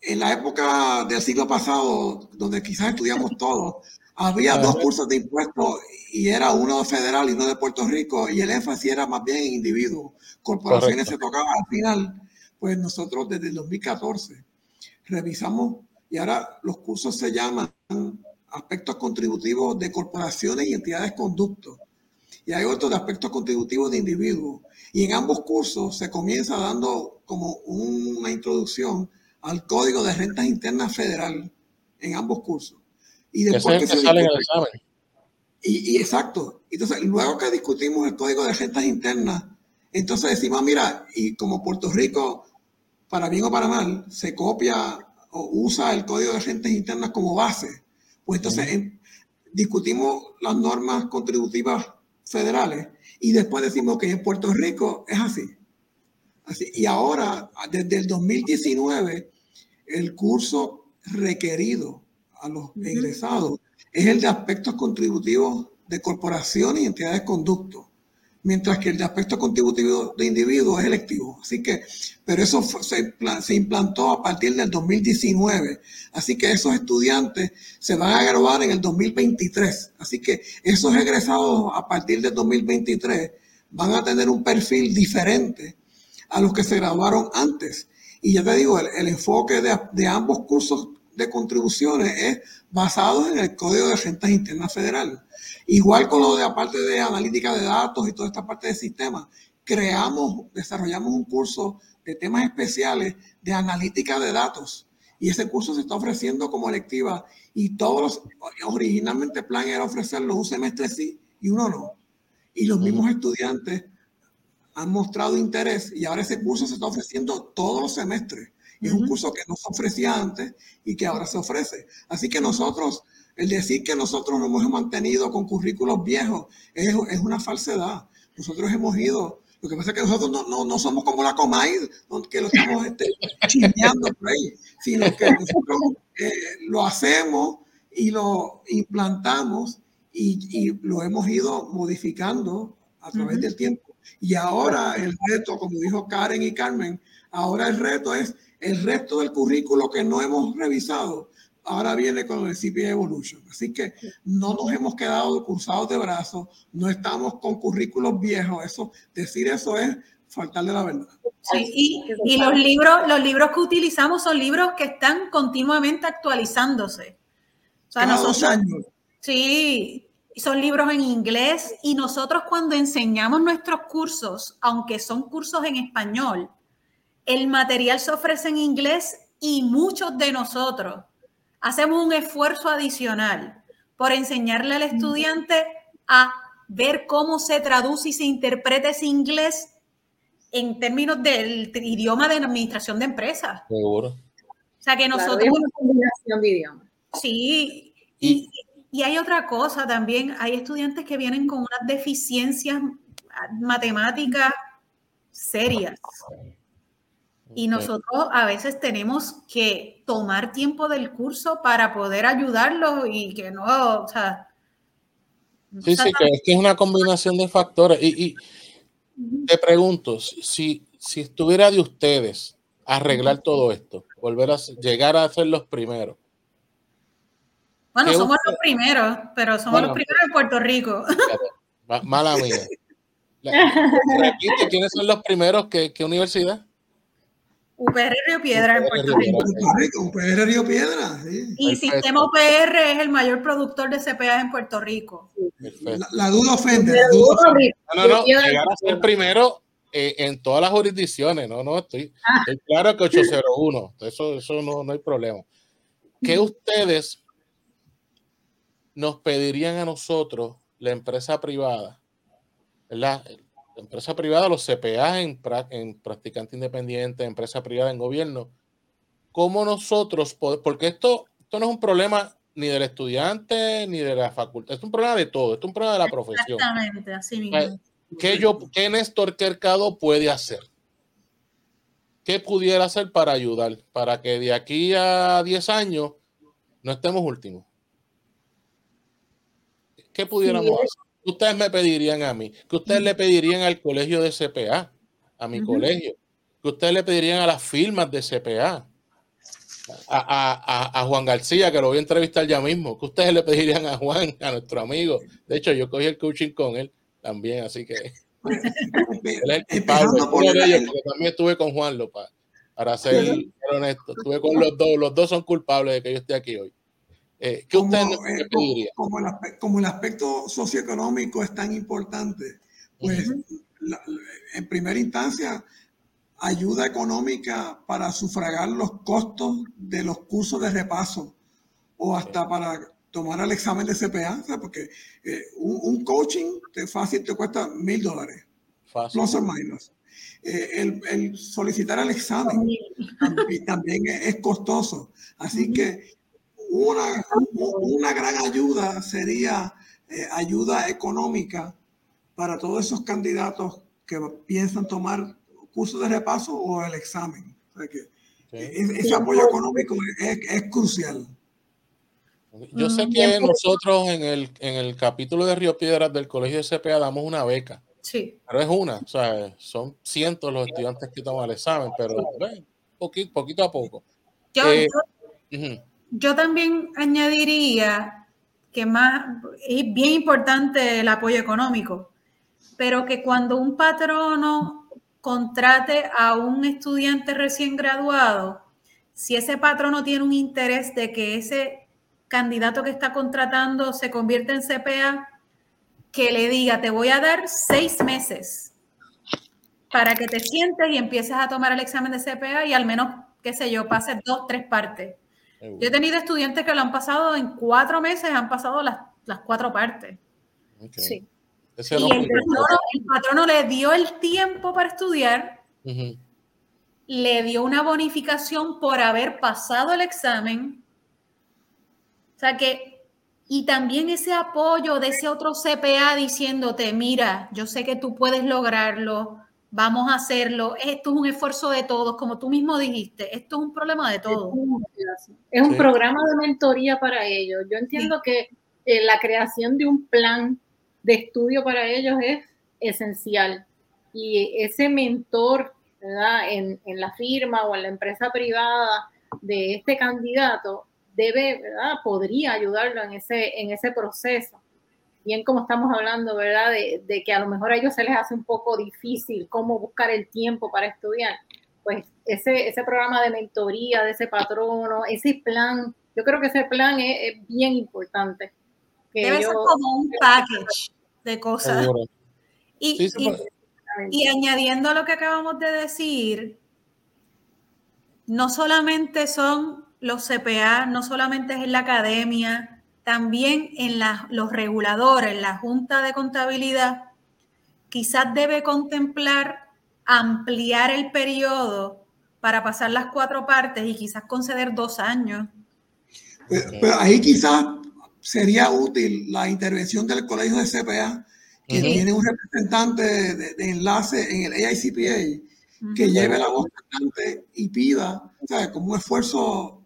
en la época del siglo pasado, donde quizás estudiamos todos, había dos cursos de impuestos y era uno federal y uno de Puerto Rico y el énfasis era más bien en individuos. Corporaciones se tocaban al final. Pues nosotros desde el 2014 revisamos y ahora los cursos se llaman aspectos contributivos de corporaciones y entidades conductos y hay otros de aspectos contributivos de individuos. Y en ambos cursos se comienza dando como una introducción al Código de Rentas Internas Federal en ambos cursos. Y después que, se sale el examen. Y, exacto. Entonces, luego que discutimos el Código de Rentas Internas, entonces decimos, mira, y como Puerto Rico, para bien o para mal, se copia o usa el Código de Rentas Internas como base, pues entonces discutimos las normas contributivas federales y después decimos que en Puerto Rico es así. así. Y ahora, desde el 2019, el curso requerido a los egresados es el de aspectos contributivos de corporaciones y entidades de conducto mientras que el de aspecto contributivo de individuos es electivo. Así que, pero eso se, implantó a partir del 2019. Así que esos estudiantes se van a graduar en el 2023. Así que esos egresados a partir del 2023 van a tener un perfil diferente a los que se graduaron antes. Y ya te digo, el, enfoque de ambos cursos de contribuciones es basado en el Código de Rentas Internas Federal. Igual con lo de aparte de analítica de datos y toda esta parte de sistemas, creamos, desarrollamos un curso de temas especiales de analítica de datos. Y ese curso se está ofreciendo como electiva y todos, originalmente el plan era ofrecerlo un semestre sí y uno no. Y los mismos estudiantes han mostrado interés y ahora ese curso se está ofreciendo todos los semestres. Es un curso que no se ofrecía antes y que ahora se ofrece. Así que nosotros El decir que nosotros nos hemos mantenido con currículos viejos es, es una falsedad. Nosotros hemos ido lo que pasa es que nosotros no, no, no somos como la Comay, que lo estamos este, chismeando por ahí, sino que nosotros eh, lo hacemos y lo implantamos y, y, lo hemos ido modificando a través del tiempo. Y ahora el reto, como dijo Karen y Carmen, ahora el reto es el resto del currículo que no hemos revisado, ahora viene con el CPA Evolution. Así que no nos hemos quedado cruzados de brazos, no estamos con currículos viejos. Eso, decir eso es faltarle la verdad. Sí, y, y, los libros, los libros que utilizamos son libros que están continuamente actualizándose. O sea, Cada nosotros, dos años. Sí, son libros en inglés y nosotros cuando enseñamos nuestros cursos, aunque son cursos en español, el material se ofrece en inglés y muchos de nosotros hacemos un esfuerzo adicional por enseñarle al estudiante a ver cómo se traduce y se interpreta ese inglés en términos del idioma de administración de empresas. Seguro. O sea que nosotros... Claro, una combinación de idiomas. Sí, y, y hay otra cosa también, hay estudiantes que vienen con unas deficiencias matemáticas serias. Y nosotros a veces tenemos que tomar tiempo del curso para poder ayudarlos y que no, o sea... Sí, sí, que es, que es una combinación de factores. Y, y te pregunto, si, si estuviera de ustedes arreglar todo esto, volver a llegar a ser los primeros. Bueno, somos usted? los primeros, pero somos bueno, los primeros en Puerto Rico. Mala mía. Repite, ¿quiénes son los primeros? ¿Qué, qué universidad? UPR Río Piedra en Puerto Rico. Rico. UPR Río Piedra. Sí. Y Perfecto. Sistema UPR es el mayor productor de CPA en Puerto Rico. La, la, duda ofende. La duda ofende. No, no, no. Llegar a ser primero eh, en todas las jurisdicciones. No, no, estoy, ah. estoy claro que 801. Eso, eso no, no hay problema. ¿Qué ustedes nos pedirían a nosotros, la empresa privada, ¿verdad? Empresa privada, los CPA en, en practicante independiente, empresa privada en gobierno, ¿cómo nosotros, porque esto, esto no es un problema ni del estudiante ni de la facultad, es un problema de todo, es un problema de la profesión. Exactamente, así mismo. ¿Qué, yo, qué Néstor Kercado puede hacer? ¿Qué pudiera hacer para ayudar? Para que de aquí a 10 años no estemos últimos. ¿Qué pudiéramos sí. hacer? ¿Qué ustedes me pedirían a mí? ¿Qué ustedes le pedirían al colegio de CPA? A mi uh -huh. colegio. ¿Qué ustedes le pedirían a las firmas de CPA? A, a, a, Juan García, que lo voy a entrevistar ya mismo. ¿Qué ustedes le pedirían a Juan, a nuestro amigo? De hecho, yo cogí el coaching con él también, así que él es el culpable. Porque también estuve con Juan López, para ser honesto. Estuve con los dos, los dos son culpables de que yo esté aquí hoy. Eh, ¿Qué usted como, eh, como, el aspecto, como, el aspecto, socioeconómico es tan importante, pues uh -huh. la, en primera instancia, ayuda económica para sufragar los costos de los cursos de repaso o hasta para tomar el examen de CPA, ¿sabes? porque eh, un, un, coaching te fácil te cuesta mil dólares, plus o menos. Eh, el, el, solicitar el examen también, también es, costoso. Así que una, una gran ayuda sería eh, ayuda económica para todos esos candidatos que piensan tomar cursos de repaso o el examen. O sea que sí. ese apoyo económico es, es, crucial. Yo sé que nosotros en el, en el capítulo de Río Piedras del Colegio de CPA damos una beca. Sí. Pero es una, o sea, son cientos los estudiantes que toman el examen, pero bueno, poquito, poquito a poco. Yo, eh, yo, uh -huh yo también añadiría que más es bien importante el apoyo económico, pero que cuando un patrono contrate a un estudiante recién graduado, si ese patrono tiene un interés de que ese candidato que está contratando se convierta en CPA, que le diga, te voy a dar seis meses para que te sientes y empieces a tomar el examen de CPA y al menos, qué sé yo, pases dos, tres partes yo he tenido estudiantes que lo han pasado en cuatro meses, han pasado las, las cuatro partes. Okay. Sí. Ese y el patrono, el patrono, le dio el tiempo para estudiar, uh -huh. le dio una bonificación por haber pasado el examen. O sea que Y también ese apoyo de ese otro CPA diciéndote, mira, yo sé que tú puedes lograrlo, vamos a hacerlo, esto es un esfuerzo de todos, como tú mismo dijiste, esto es un problema de todos. Es un programa de mentoría para ellos. Yo entiendo que eh, la creación de un plan de estudio para ellos es esencial. Y ese mentor ¿verdad? En, en la firma o en la empresa privada de este candidato debe, ¿verdad? Podría ayudarlo en ese, en ese proceso. Bien como estamos hablando, ¿verdad? De, de, que a lo mejor a ellos se les hace un poco difícil cómo buscar el tiempo para estudiar. Pues ese, ese programa de mentoría, de ese patrono, ese plan, yo creo que ese plan es, es bien importante. Debe ser como un package de cosas. Y, y, y añadiendo a lo que acabamos de decir, no solamente son los CPA, no solamente es en la academia, también en la, los reguladores, la Junta de Contabilidad, quizás debe contemplar ampliar el periodo para pasar las cuatro partes y quizás conceder dos años. Pero, ahí quizás sería útil la intervención del colegio de CPA, que tiene un representante de, enlace en el AICPA, que lleve la voz cantante y pida, o sea, como un esfuerzo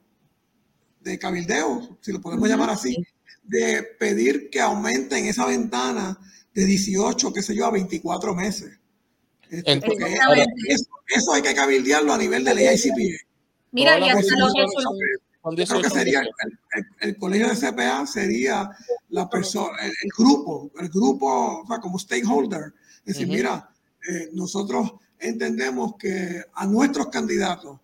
de cabildeo, si lo podemos llamar así, de pedir que aumenten esa ventana de 18, qué sé yo, a 24 meses. Este, eso, eso, hay que cabildearlo a nivel del AICPA. Mira, y hasta los Creo que sería el, colegio de CPA sería la persona, el, grupo, el grupo, o sea, como stakeholder. Es decir, mira, eh, nosotros entendemos que a nuestros candidatos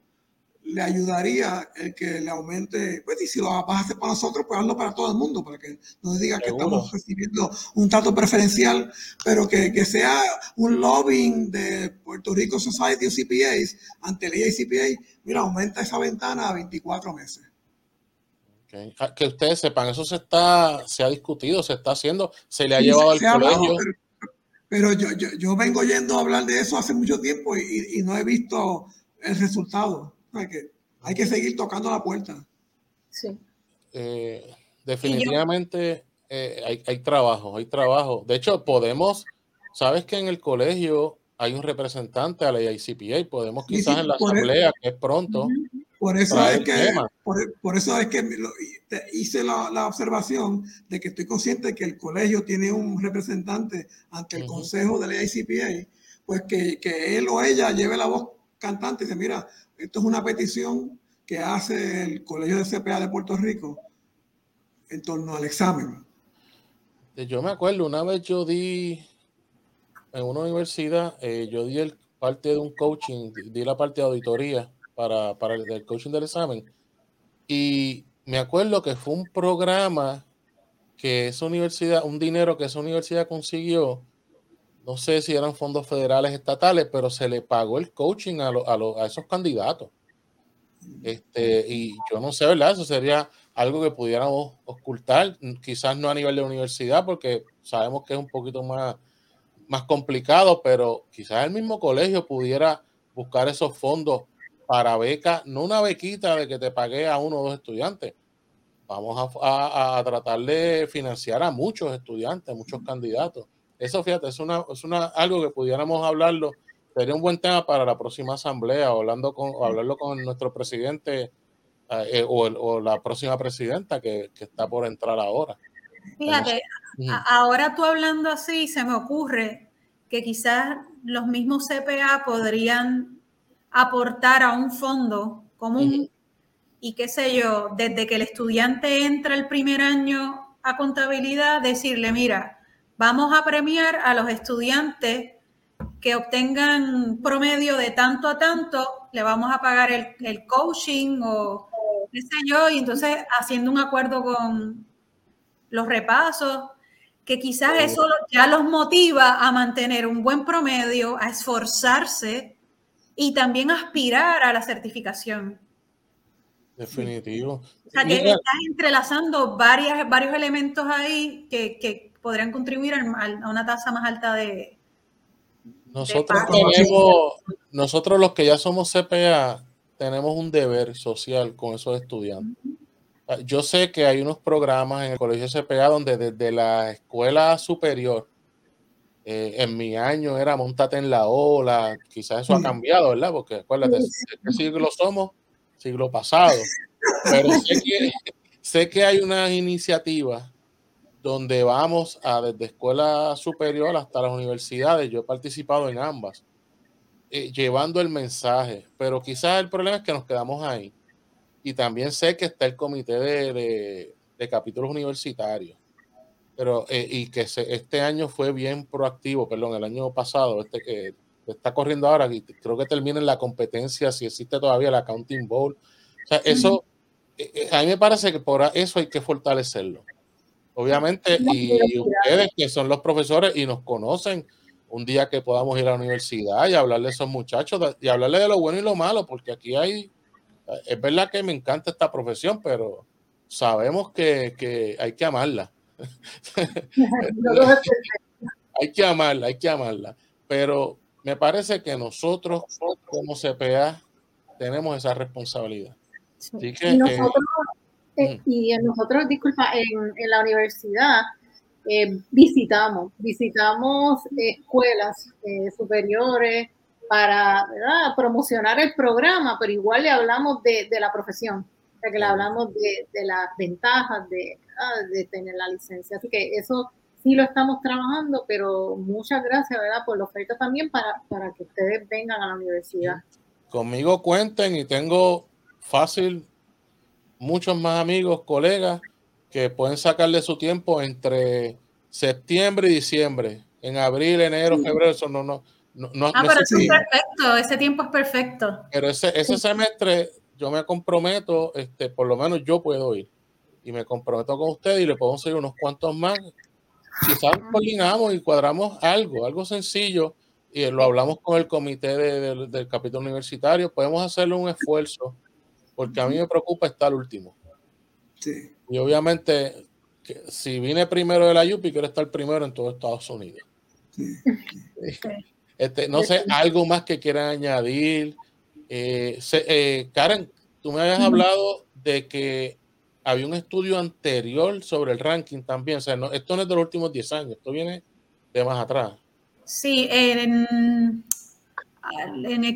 le ayudaría el que le aumente, pues y si lo vas a hacer para nosotros, pues hazlo para todo el mundo, para que no diga que estamos recibiendo un trato preferencial, pero que, que, sea un lobbying de Puerto Rico Society of CPAs ante el CPA, mira, aumenta esa ventana a 24 meses. Que ustedes sepan, eso se está, se ha discutido, se está haciendo, se le ha llevado al colegio. pero, yo, yo, yo, vengo yendo a hablar de eso hace mucho tiempo y, y no he visto el resultado. Hay que, hay que seguir tocando la puerta. Sí. Eh, definitivamente eh, hay, hay, trabajo, hay trabajo. De hecho, podemos, sabes que en el colegio hay un representante a la ICPA, podemos quizás en la asamblea, que es pronto. Por eso es que, por, eso es que hice la, la, observación de que estoy consciente de que el colegio tiene un representante ante el consejo de la ICPA, pues que, que él o ella lleve la voz cantante y dice, mira, esto es una petición que hace el Colegio de CPA de Puerto Rico en torno al examen. Yo me acuerdo, una vez yo di en una universidad, eh, yo di el parte de un coaching, di la parte de auditoría para, para el, coaching del examen. Y me acuerdo que fue un programa que esa universidad, un dinero que esa universidad consiguió no sé si eran fondos federales estatales, pero se le pagó el coaching a, a, esos candidatos. Este, y yo no sé, ¿verdad? Eso sería algo que pudiéramos ocultar, quizás no a nivel de universidad, porque sabemos que es un poquito más, más complicado, pero quizás el mismo colegio pudiera buscar esos fondos para becas, no una bequita de que te pague a uno o dos estudiantes. Vamos a, a tratar de financiar a muchos estudiantes, muchos candidatos eso, fíjate, es, una, es una, algo que pudiéramos hablarlo. Sería un buen tema para la próxima asamblea, hablando con, hablarlo con nuestro presidente eh, o, la próxima presidenta que, está por entrar ahora. Fíjate, ahora tú hablando así, se me ocurre que quizás los mismos CPA podrían aportar a un fondo común y qué sé yo, desde que el estudiante entra el primer año a contabilidad, decirle, mira, vamos a premiar a los estudiantes que obtengan promedio de tanto a tanto, le vamos a pagar el, coaching o qué sé yo, y entonces haciendo un acuerdo con los repasos, que quizás eso ya los motiva a mantener un buen promedio, a esforzarse y también aspirar a la certificación. Definitivo. O sea, que estás entrelazando varias, varios elementos ahí que, que podrían contribuir a una tasa más alta de... Nosotros tenemos, nosotros los que ya somos CPA, tenemos un deber social con esos estudiantes. Ah, yo sé que hay unos programas en el colegio CPA donde desde la escuela superior, eh, en mi año era montate en la ola, quizás eso ha cambiado, ¿verdad? Porque acuérdate, ¿qué siglo somos? Siglo pasado. Pero sé que, sé que hay unas iniciativas donde vamos a desde escuela superior hasta las universidades. Yo he participado en ambas, eh, llevando el mensaje, pero quizás el problema es que nos quedamos ahí. Y también sé que está el comité de, de, capítulos universitarios, pero eh, y que este año fue bien proactivo, perdón, el año pasado, este que está corriendo ahora, y creo que termina en la competencia, si existe todavía el Accounting Bowl. O sea, eso, eh, a mí me parece que por eso hay que fortalecerlo obviamente, y ustedes que son los profesores y nos conocen, un día que podamos ir a la universidad y hablarle a esos muchachos y hablarle de lo bueno y lo malo, porque aquí hay, es verdad que me encanta esta profesión, pero sabemos que, hay que amarla. hay que amarla, hay que amarla. Pero me parece que nosotros como CPA tenemos esa responsabilidad. Así que, eh, y nosotros, disculpa, en, la universidad eh, visitamos, visitamos escuelas eh, superiores para promocionar el programa, pero igual le hablamos de, la profesión, o sea, que le hablamos de, las ventajas de, de tener la licencia. Así que eso sí lo estamos trabajando, pero muchas gracias, ¿verdad? Por la oferta también para, para que ustedes vengan a la universidad. Conmigo cuenten y tengo fácil muchos más amigos, colegas, que pueden sacarle su tiempo entre septiembre y diciembre. En abril, enero, febrero, eso no, no, no, Ah, pero eso es perfecto, ese tiempo es perfecto. Pero ese, ese semestre yo me comprometo, este, por lo menos yo puedo ir. Y me comprometo con usted y le podemos seguir unos cuantos más. Quizás coordinamos y cuadramos algo, algo sencillo, y lo hablamos con el comité del capítulo universitario. Podemos hacerle un esfuerzo porque a mí me preocupa estar último. Sí. Y obviamente, si vine primero de la UPI, quiero estar primero en todo Estados Unidos. Sí. Este, no sé, algo más que quieran añadir. Eh, eh, Karen, tú me habías hablado de que había un estudio anterior sobre el ranking también. O sea, no, esto no es de los últimos 10 años, esto viene de más atrás. Sí, en,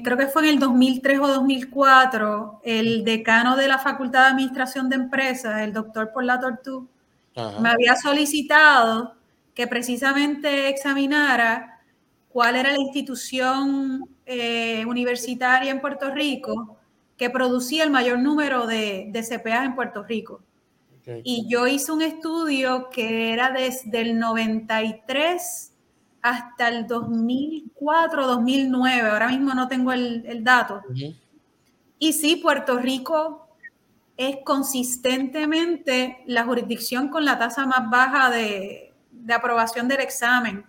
creo que fue en el 2003 o 2004, el decano de la Facultad de Administración de Empresas, el doctor Paula Tortú, me había solicitado que precisamente examinara cuál era la institución eh, universitaria en Puerto Rico que producía el mayor número de, de CPAs en Puerto Rico. Y yo hice un estudio que era desde el 93 hasta el 2004, 2009, ahora mismo no tengo el, dato. Y sí, Puerto Rico es consistentemente la jurisdicción con la tasa más baja de, aprobación del examen,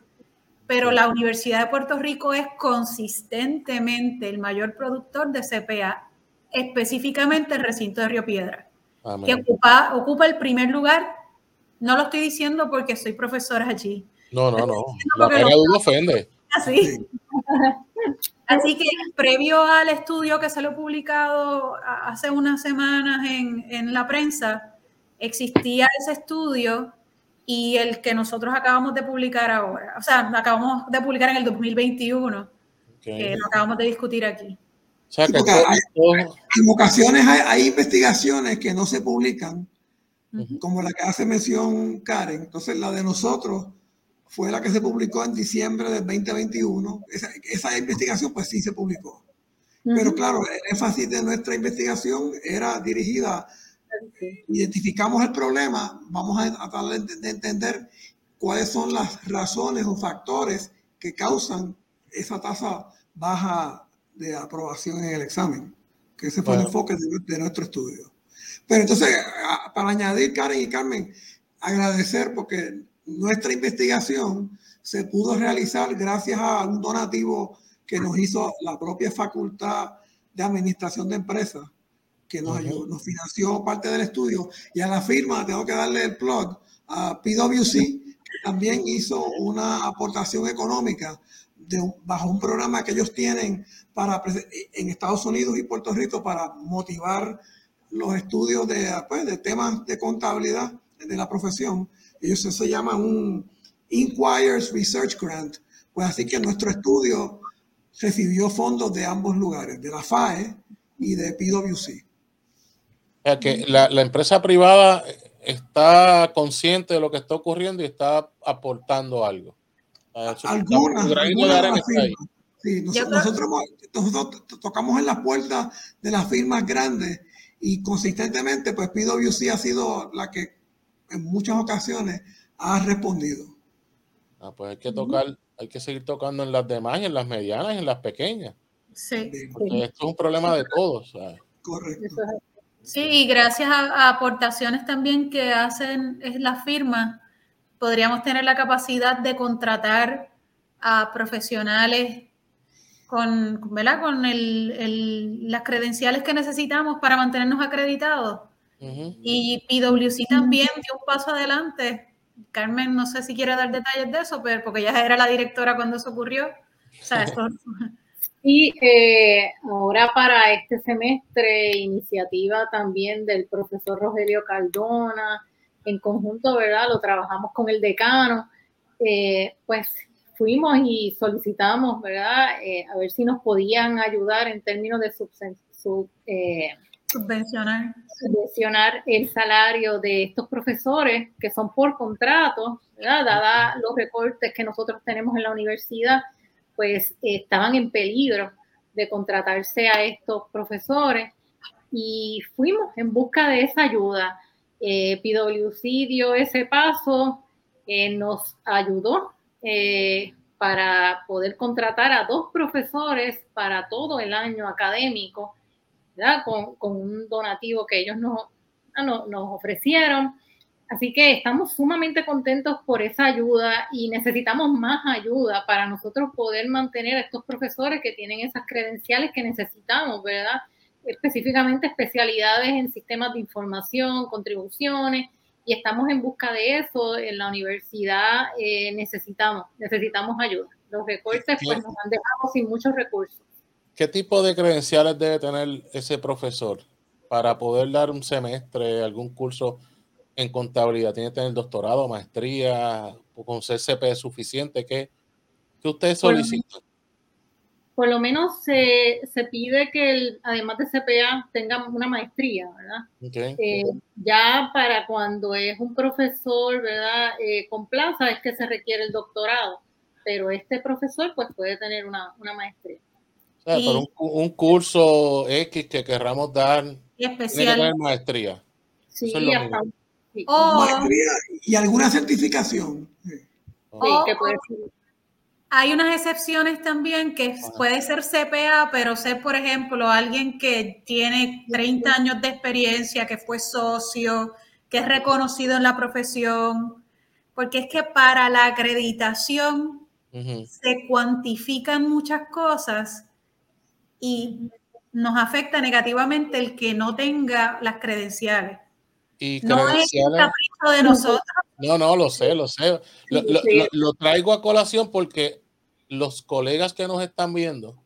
pero la Universidad de Puerto Rico es consistentemente el mayor productor de CPA, específicamente el recinto de Río Piedra, que ocupa, ocupa el primer lugar. No lo estoy diciendo porque soy profesora allí, no, no, no. La pena duda ofende. Así. Así que previo al estudio que se lo publicado hace unas semanas en, en, la prensa, existía ese estudio y el que nosotros acabamos de publicar ahora. O sea, acabamos de publicar en el 2021, que lo acabamos de discutir aquí. O sea, que en ocasiones hay, investigaciones que no se publican, como la que hace mención Karen. Entonces, la de nosotros fue la que se publicó en diciembre del 2021. Esa, investigación pues sí se publicó. Pero claro, el énfasis de nuestra investigación era dirigida, identificamos el problema, vamos a tratar de entender cuáles son las razones o factores que causan esa tasa baja de aprobación en el examen, que ese fue el enfoque de, de, nuestro estudio. Pero entonces, para añadir, Karen y Carmen, agradecer porque nuestra investigación se pudo realizar gracias a un donativo que nos hizo la propia Facultad de Administración de Empresas, que nos, ayudó, nos financió parte del estudio, y a la firma, tengo que darle el plug, a PwC, que también hizo una aportación económica de, bajo un programa que ellos tienen para, en Estados Unidos y Puerto Rico para motivar los estudios de, pues, de temas de contabilidad de la profesión. Ellos se llaman un Inquires Research Grant. Pues así que nuestro estudio recibió fondos de ambos lugares, de la FAE y de PwC. que la, la empresa privada está consciente de lo que está ocurriendo y está aportando algo. Algunas, Sí, nosotros, nosotros, tocamos en las puertas de las firmas grandes y consistentemente, pues PwC ha sido la que en muchas ocasiones ha respondido. Ah, pues hay que tocar, hay que seguir tocando en las demás, en las medianas y en las pequeñas. Sí. Porque esto es un problema de todos. Correcto. Sí, y gracias a, aportaciones también que hacen las firmas, podríamos tener la capacidad de contratar a profesionales con, ¿verdad? con el, las credenciales que necesitamos para mantenernos acreditados. Y PwC también dio un paso adelante. Carmen, no sé si quiere dar detalles de eso, pero porque ya era la directora cuando eso ocurrió. Y eh, ahora para este semestre, iniciativa también del profesor Rogelio Cardona, en conjunto, ¿verdad? Lo trabajamos con el decano, eh, pues fuimos y solicitamos, ¿verdad? Eh, a ver si nos podían ayudar en términos de subvencionar. subvencionar el salario de estos profesores que son por contrato, ¿verdad? Dada los recortes que nosotros tenemos en la universidad pues estaban en peligro de contratarse a estos profesores y fuimos en busca de esa ayuda. Eh, PwC dio ese paso, eh, nos ayudó eh, para poder contratar a dos profesores para todo el año académico, Con, un donativo que ellos nos, nos ofrecieron. Así que estamos sumamente contentos por esa ayuda y necesitamos más ayuda para nosotros poder mantener a estos profesores que tienen esas credenciales que necesitamos, ¿verdad? Específicamente especialidades en sistemas de información, contribuciones, y estamos en busca de eso. En la universidad eh, necesitamos, necesitamos ayuda. Los recortes pues, nos han dejado sin muchos recursos. ¿Qué tipo de credenciales debe tener ese profesor para poder dar un semestre, algún curso? en contabilidad? ¿Tiene que tener doctorado, maestría, o con CCP suficiente? ¿Qué, qué usted solicita? Por lo menos se, se pide que el, además de CPA tenga una maestría, ¿verdad? Eh, ya para cuando es un profesor, ¿verdad? Eh, con plaza es que se requiere el doctorado, pero este profesor pues puede tener una, una maestría. O un, un, curso X que querramos dar, especial. tiene que tener maestría. Sí, hasta, y alguna certificación. hay unas excepciones también que puede ser CPA, pero ser, por ejemplo, alguien que tiene 30 años de experiencia, que fue socio, que es reconocido en la profesión, porque es que para la acreditación se cuantifican muchas cosas y nos afecta negativamente el que no tenga las credenciales no es de nosotros. No, no, lo sé, lo sé. Lo, traigo a colación porque los colegas que nos están viendo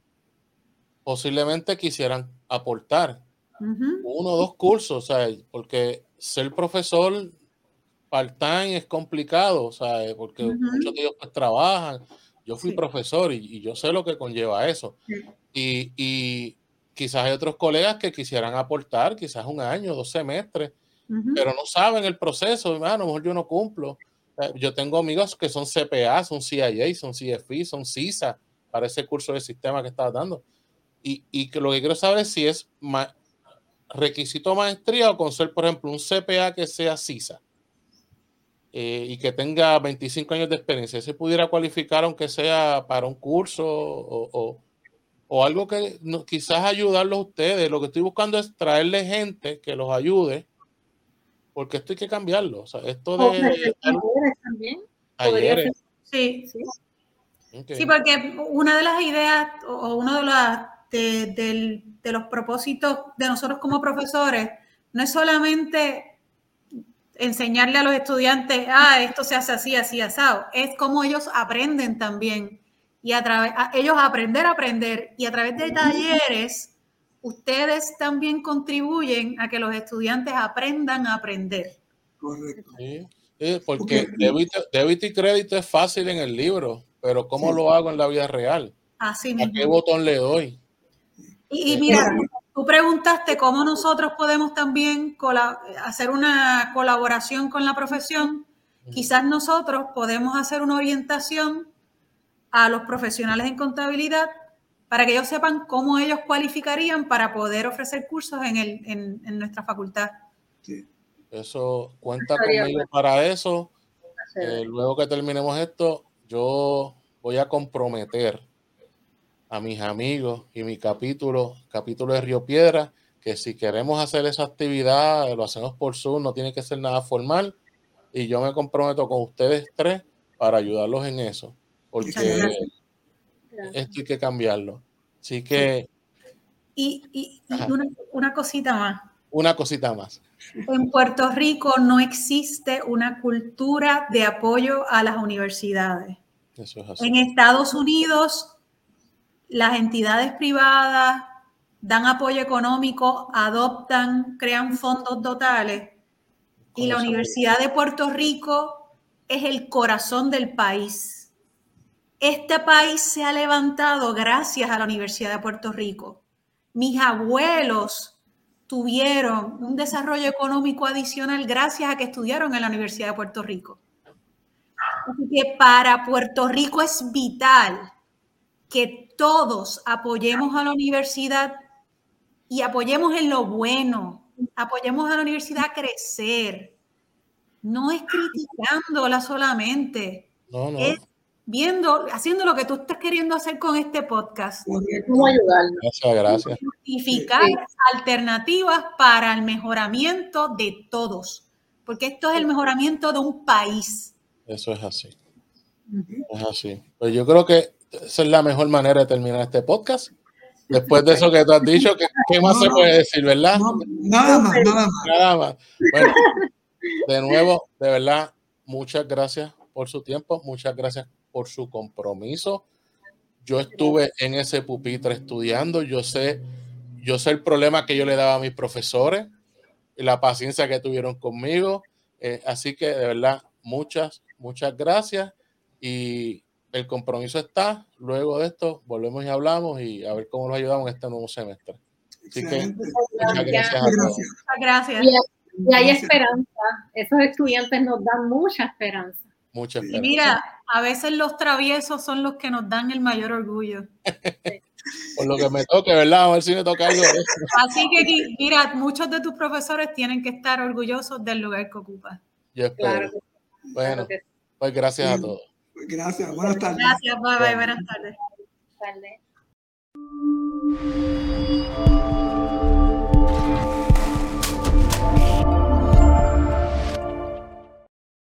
posiblemente quisieran aportar uno o dos cursos, porque ser profesor part-time es complicado, ¿sabes? Porque muchos de ellos pues, trabajan. Yo fui profesor y, yo sé lo que conlleva eso. Y, y quizás hay otros colegas que quisieran aportar, quizás un año, dos semestres, pero no saben el proceso, a lo mejor yo no cumplo. Eh, yo tengo amigos que son CPA, son CIA, son CFI, son CISA para ese curso de sistema que estaba dando. Y, y que lo que quiero saber es si es requisito maestría o con ser, por ejemplo, un CPA que sea CISA eh, y que tenga 25 años de experiencia. ¿Se pudiera cualificar aunque sea para un curso o, o, algo que quizás ayudarlos a ustedes? Lo que estoy buscando es traerle gente que los ayude porque esto hay que cambiarlo. O sea, esto de. también. Sí. Sí. sí, porque una de las ideas o uno de, las, de, de, los propósitos de nosotros como profesores no es solamente enseñarle a los estudiantes, ah, esto se hace así, así, asado, es como ellos aprenden también y a través, ellos aprender a aprender y a través de talleres ustedes también contribuyen a que los estudiantes aprendan a aprender. Correcto. Sí, porque débito, y crédito es fácil en el libro, pero ¿cómo lo hago en la vida real? Así ¿A qué botón le doy? Y, mira, tú preguntaste cómo nosotros podemos también hacer una colaboración con la profesión. Quizás nosotros podemos hacer una orientación a los profesionales en contabilidad para que ellos sepan cómo ellos cualificarían para poder ofrecer cursos en, el, en, nuestra facultad. Eso cuenta conmigo para eso. Eh, luego que terminemos esto, yo voy a comprometer a mis amigos y mi capítulo, capítulo de Río Piedra, que si queremos hacer esa actividad, lo hacemos por Zoom, no tiene que ser nada formal. Y yo me comprometo con ustedes tres para ayudarlos en eso, porque esto hay que cambiarlo. Así que... Y, una, una cosita más. Una cosita más. En Puerto Rico no existe una cultura de apoyo a las universidades. Eso es así. En Estados Unidos las entidades privadas dan apoyo económico, adoptan, crean fondos totales y la Universidad de Puerto Rico es el corazón del país. Este país se ha levantado gracias a la Universidad de Puerto Rico. Mis abuelos tuvieron un desarrollo económico adicional gracias a que estudiaron en la Universidad de Puerto Rico. Así que para Puerto Rico es vital que todos apoyemos a la universidad y apoyemos en lo bueno, apoyemos a la universidad a crecer. No es criticándola solamente, no, no. es viendo, haciendo lo que tú estás queriendo hacer con este podcast. ¿Cómo ayudarnos? Gracias, gracias. Identificar alternativas para el mejoramiento de todos, porque esto es el mejoramiento de un país. Eso es así. Es así. Pues yo creo que esa es la mejor manera de terminar este podcast. Después de eso que tú has dicho, ¿qué, más se puede decir, verdad? nada más, nada más. Nada más. Bueno, de nuevo, de verdad, muchas gracias por su tiempo, muchas gracias por su compromiso. Yo estuve en ese pupitre estudiando, yo sé, yo sé el problema que yo le daba a mis profesores y la paciencia que tuvieron conmigo. Eh, así que de verdad, muchas, muchas gracias y el compromiso está. Luego de esto, volvemos y hablamos y a ver cómo nos ayudamos en este nuevo semestre. Así que muchas gracias a todos. Gracias. Y hay esperanza. Esos estudiantes nos dan mucha esperanza. Mucha esperanza. Y mira, a veces los traviesos son los que nos dan el mayor orgullo. Por lo que me toque, ¿verdad? A ver si me toca algo. Así que, mira, muchos de tus profesores tienen que estar orgullosos del lugar que ocupas. Yo espero. bueno, pues gracias a todos. Gracias, buenas tardes. Gracias, bye bye, buenas tardes. Buenas tardes.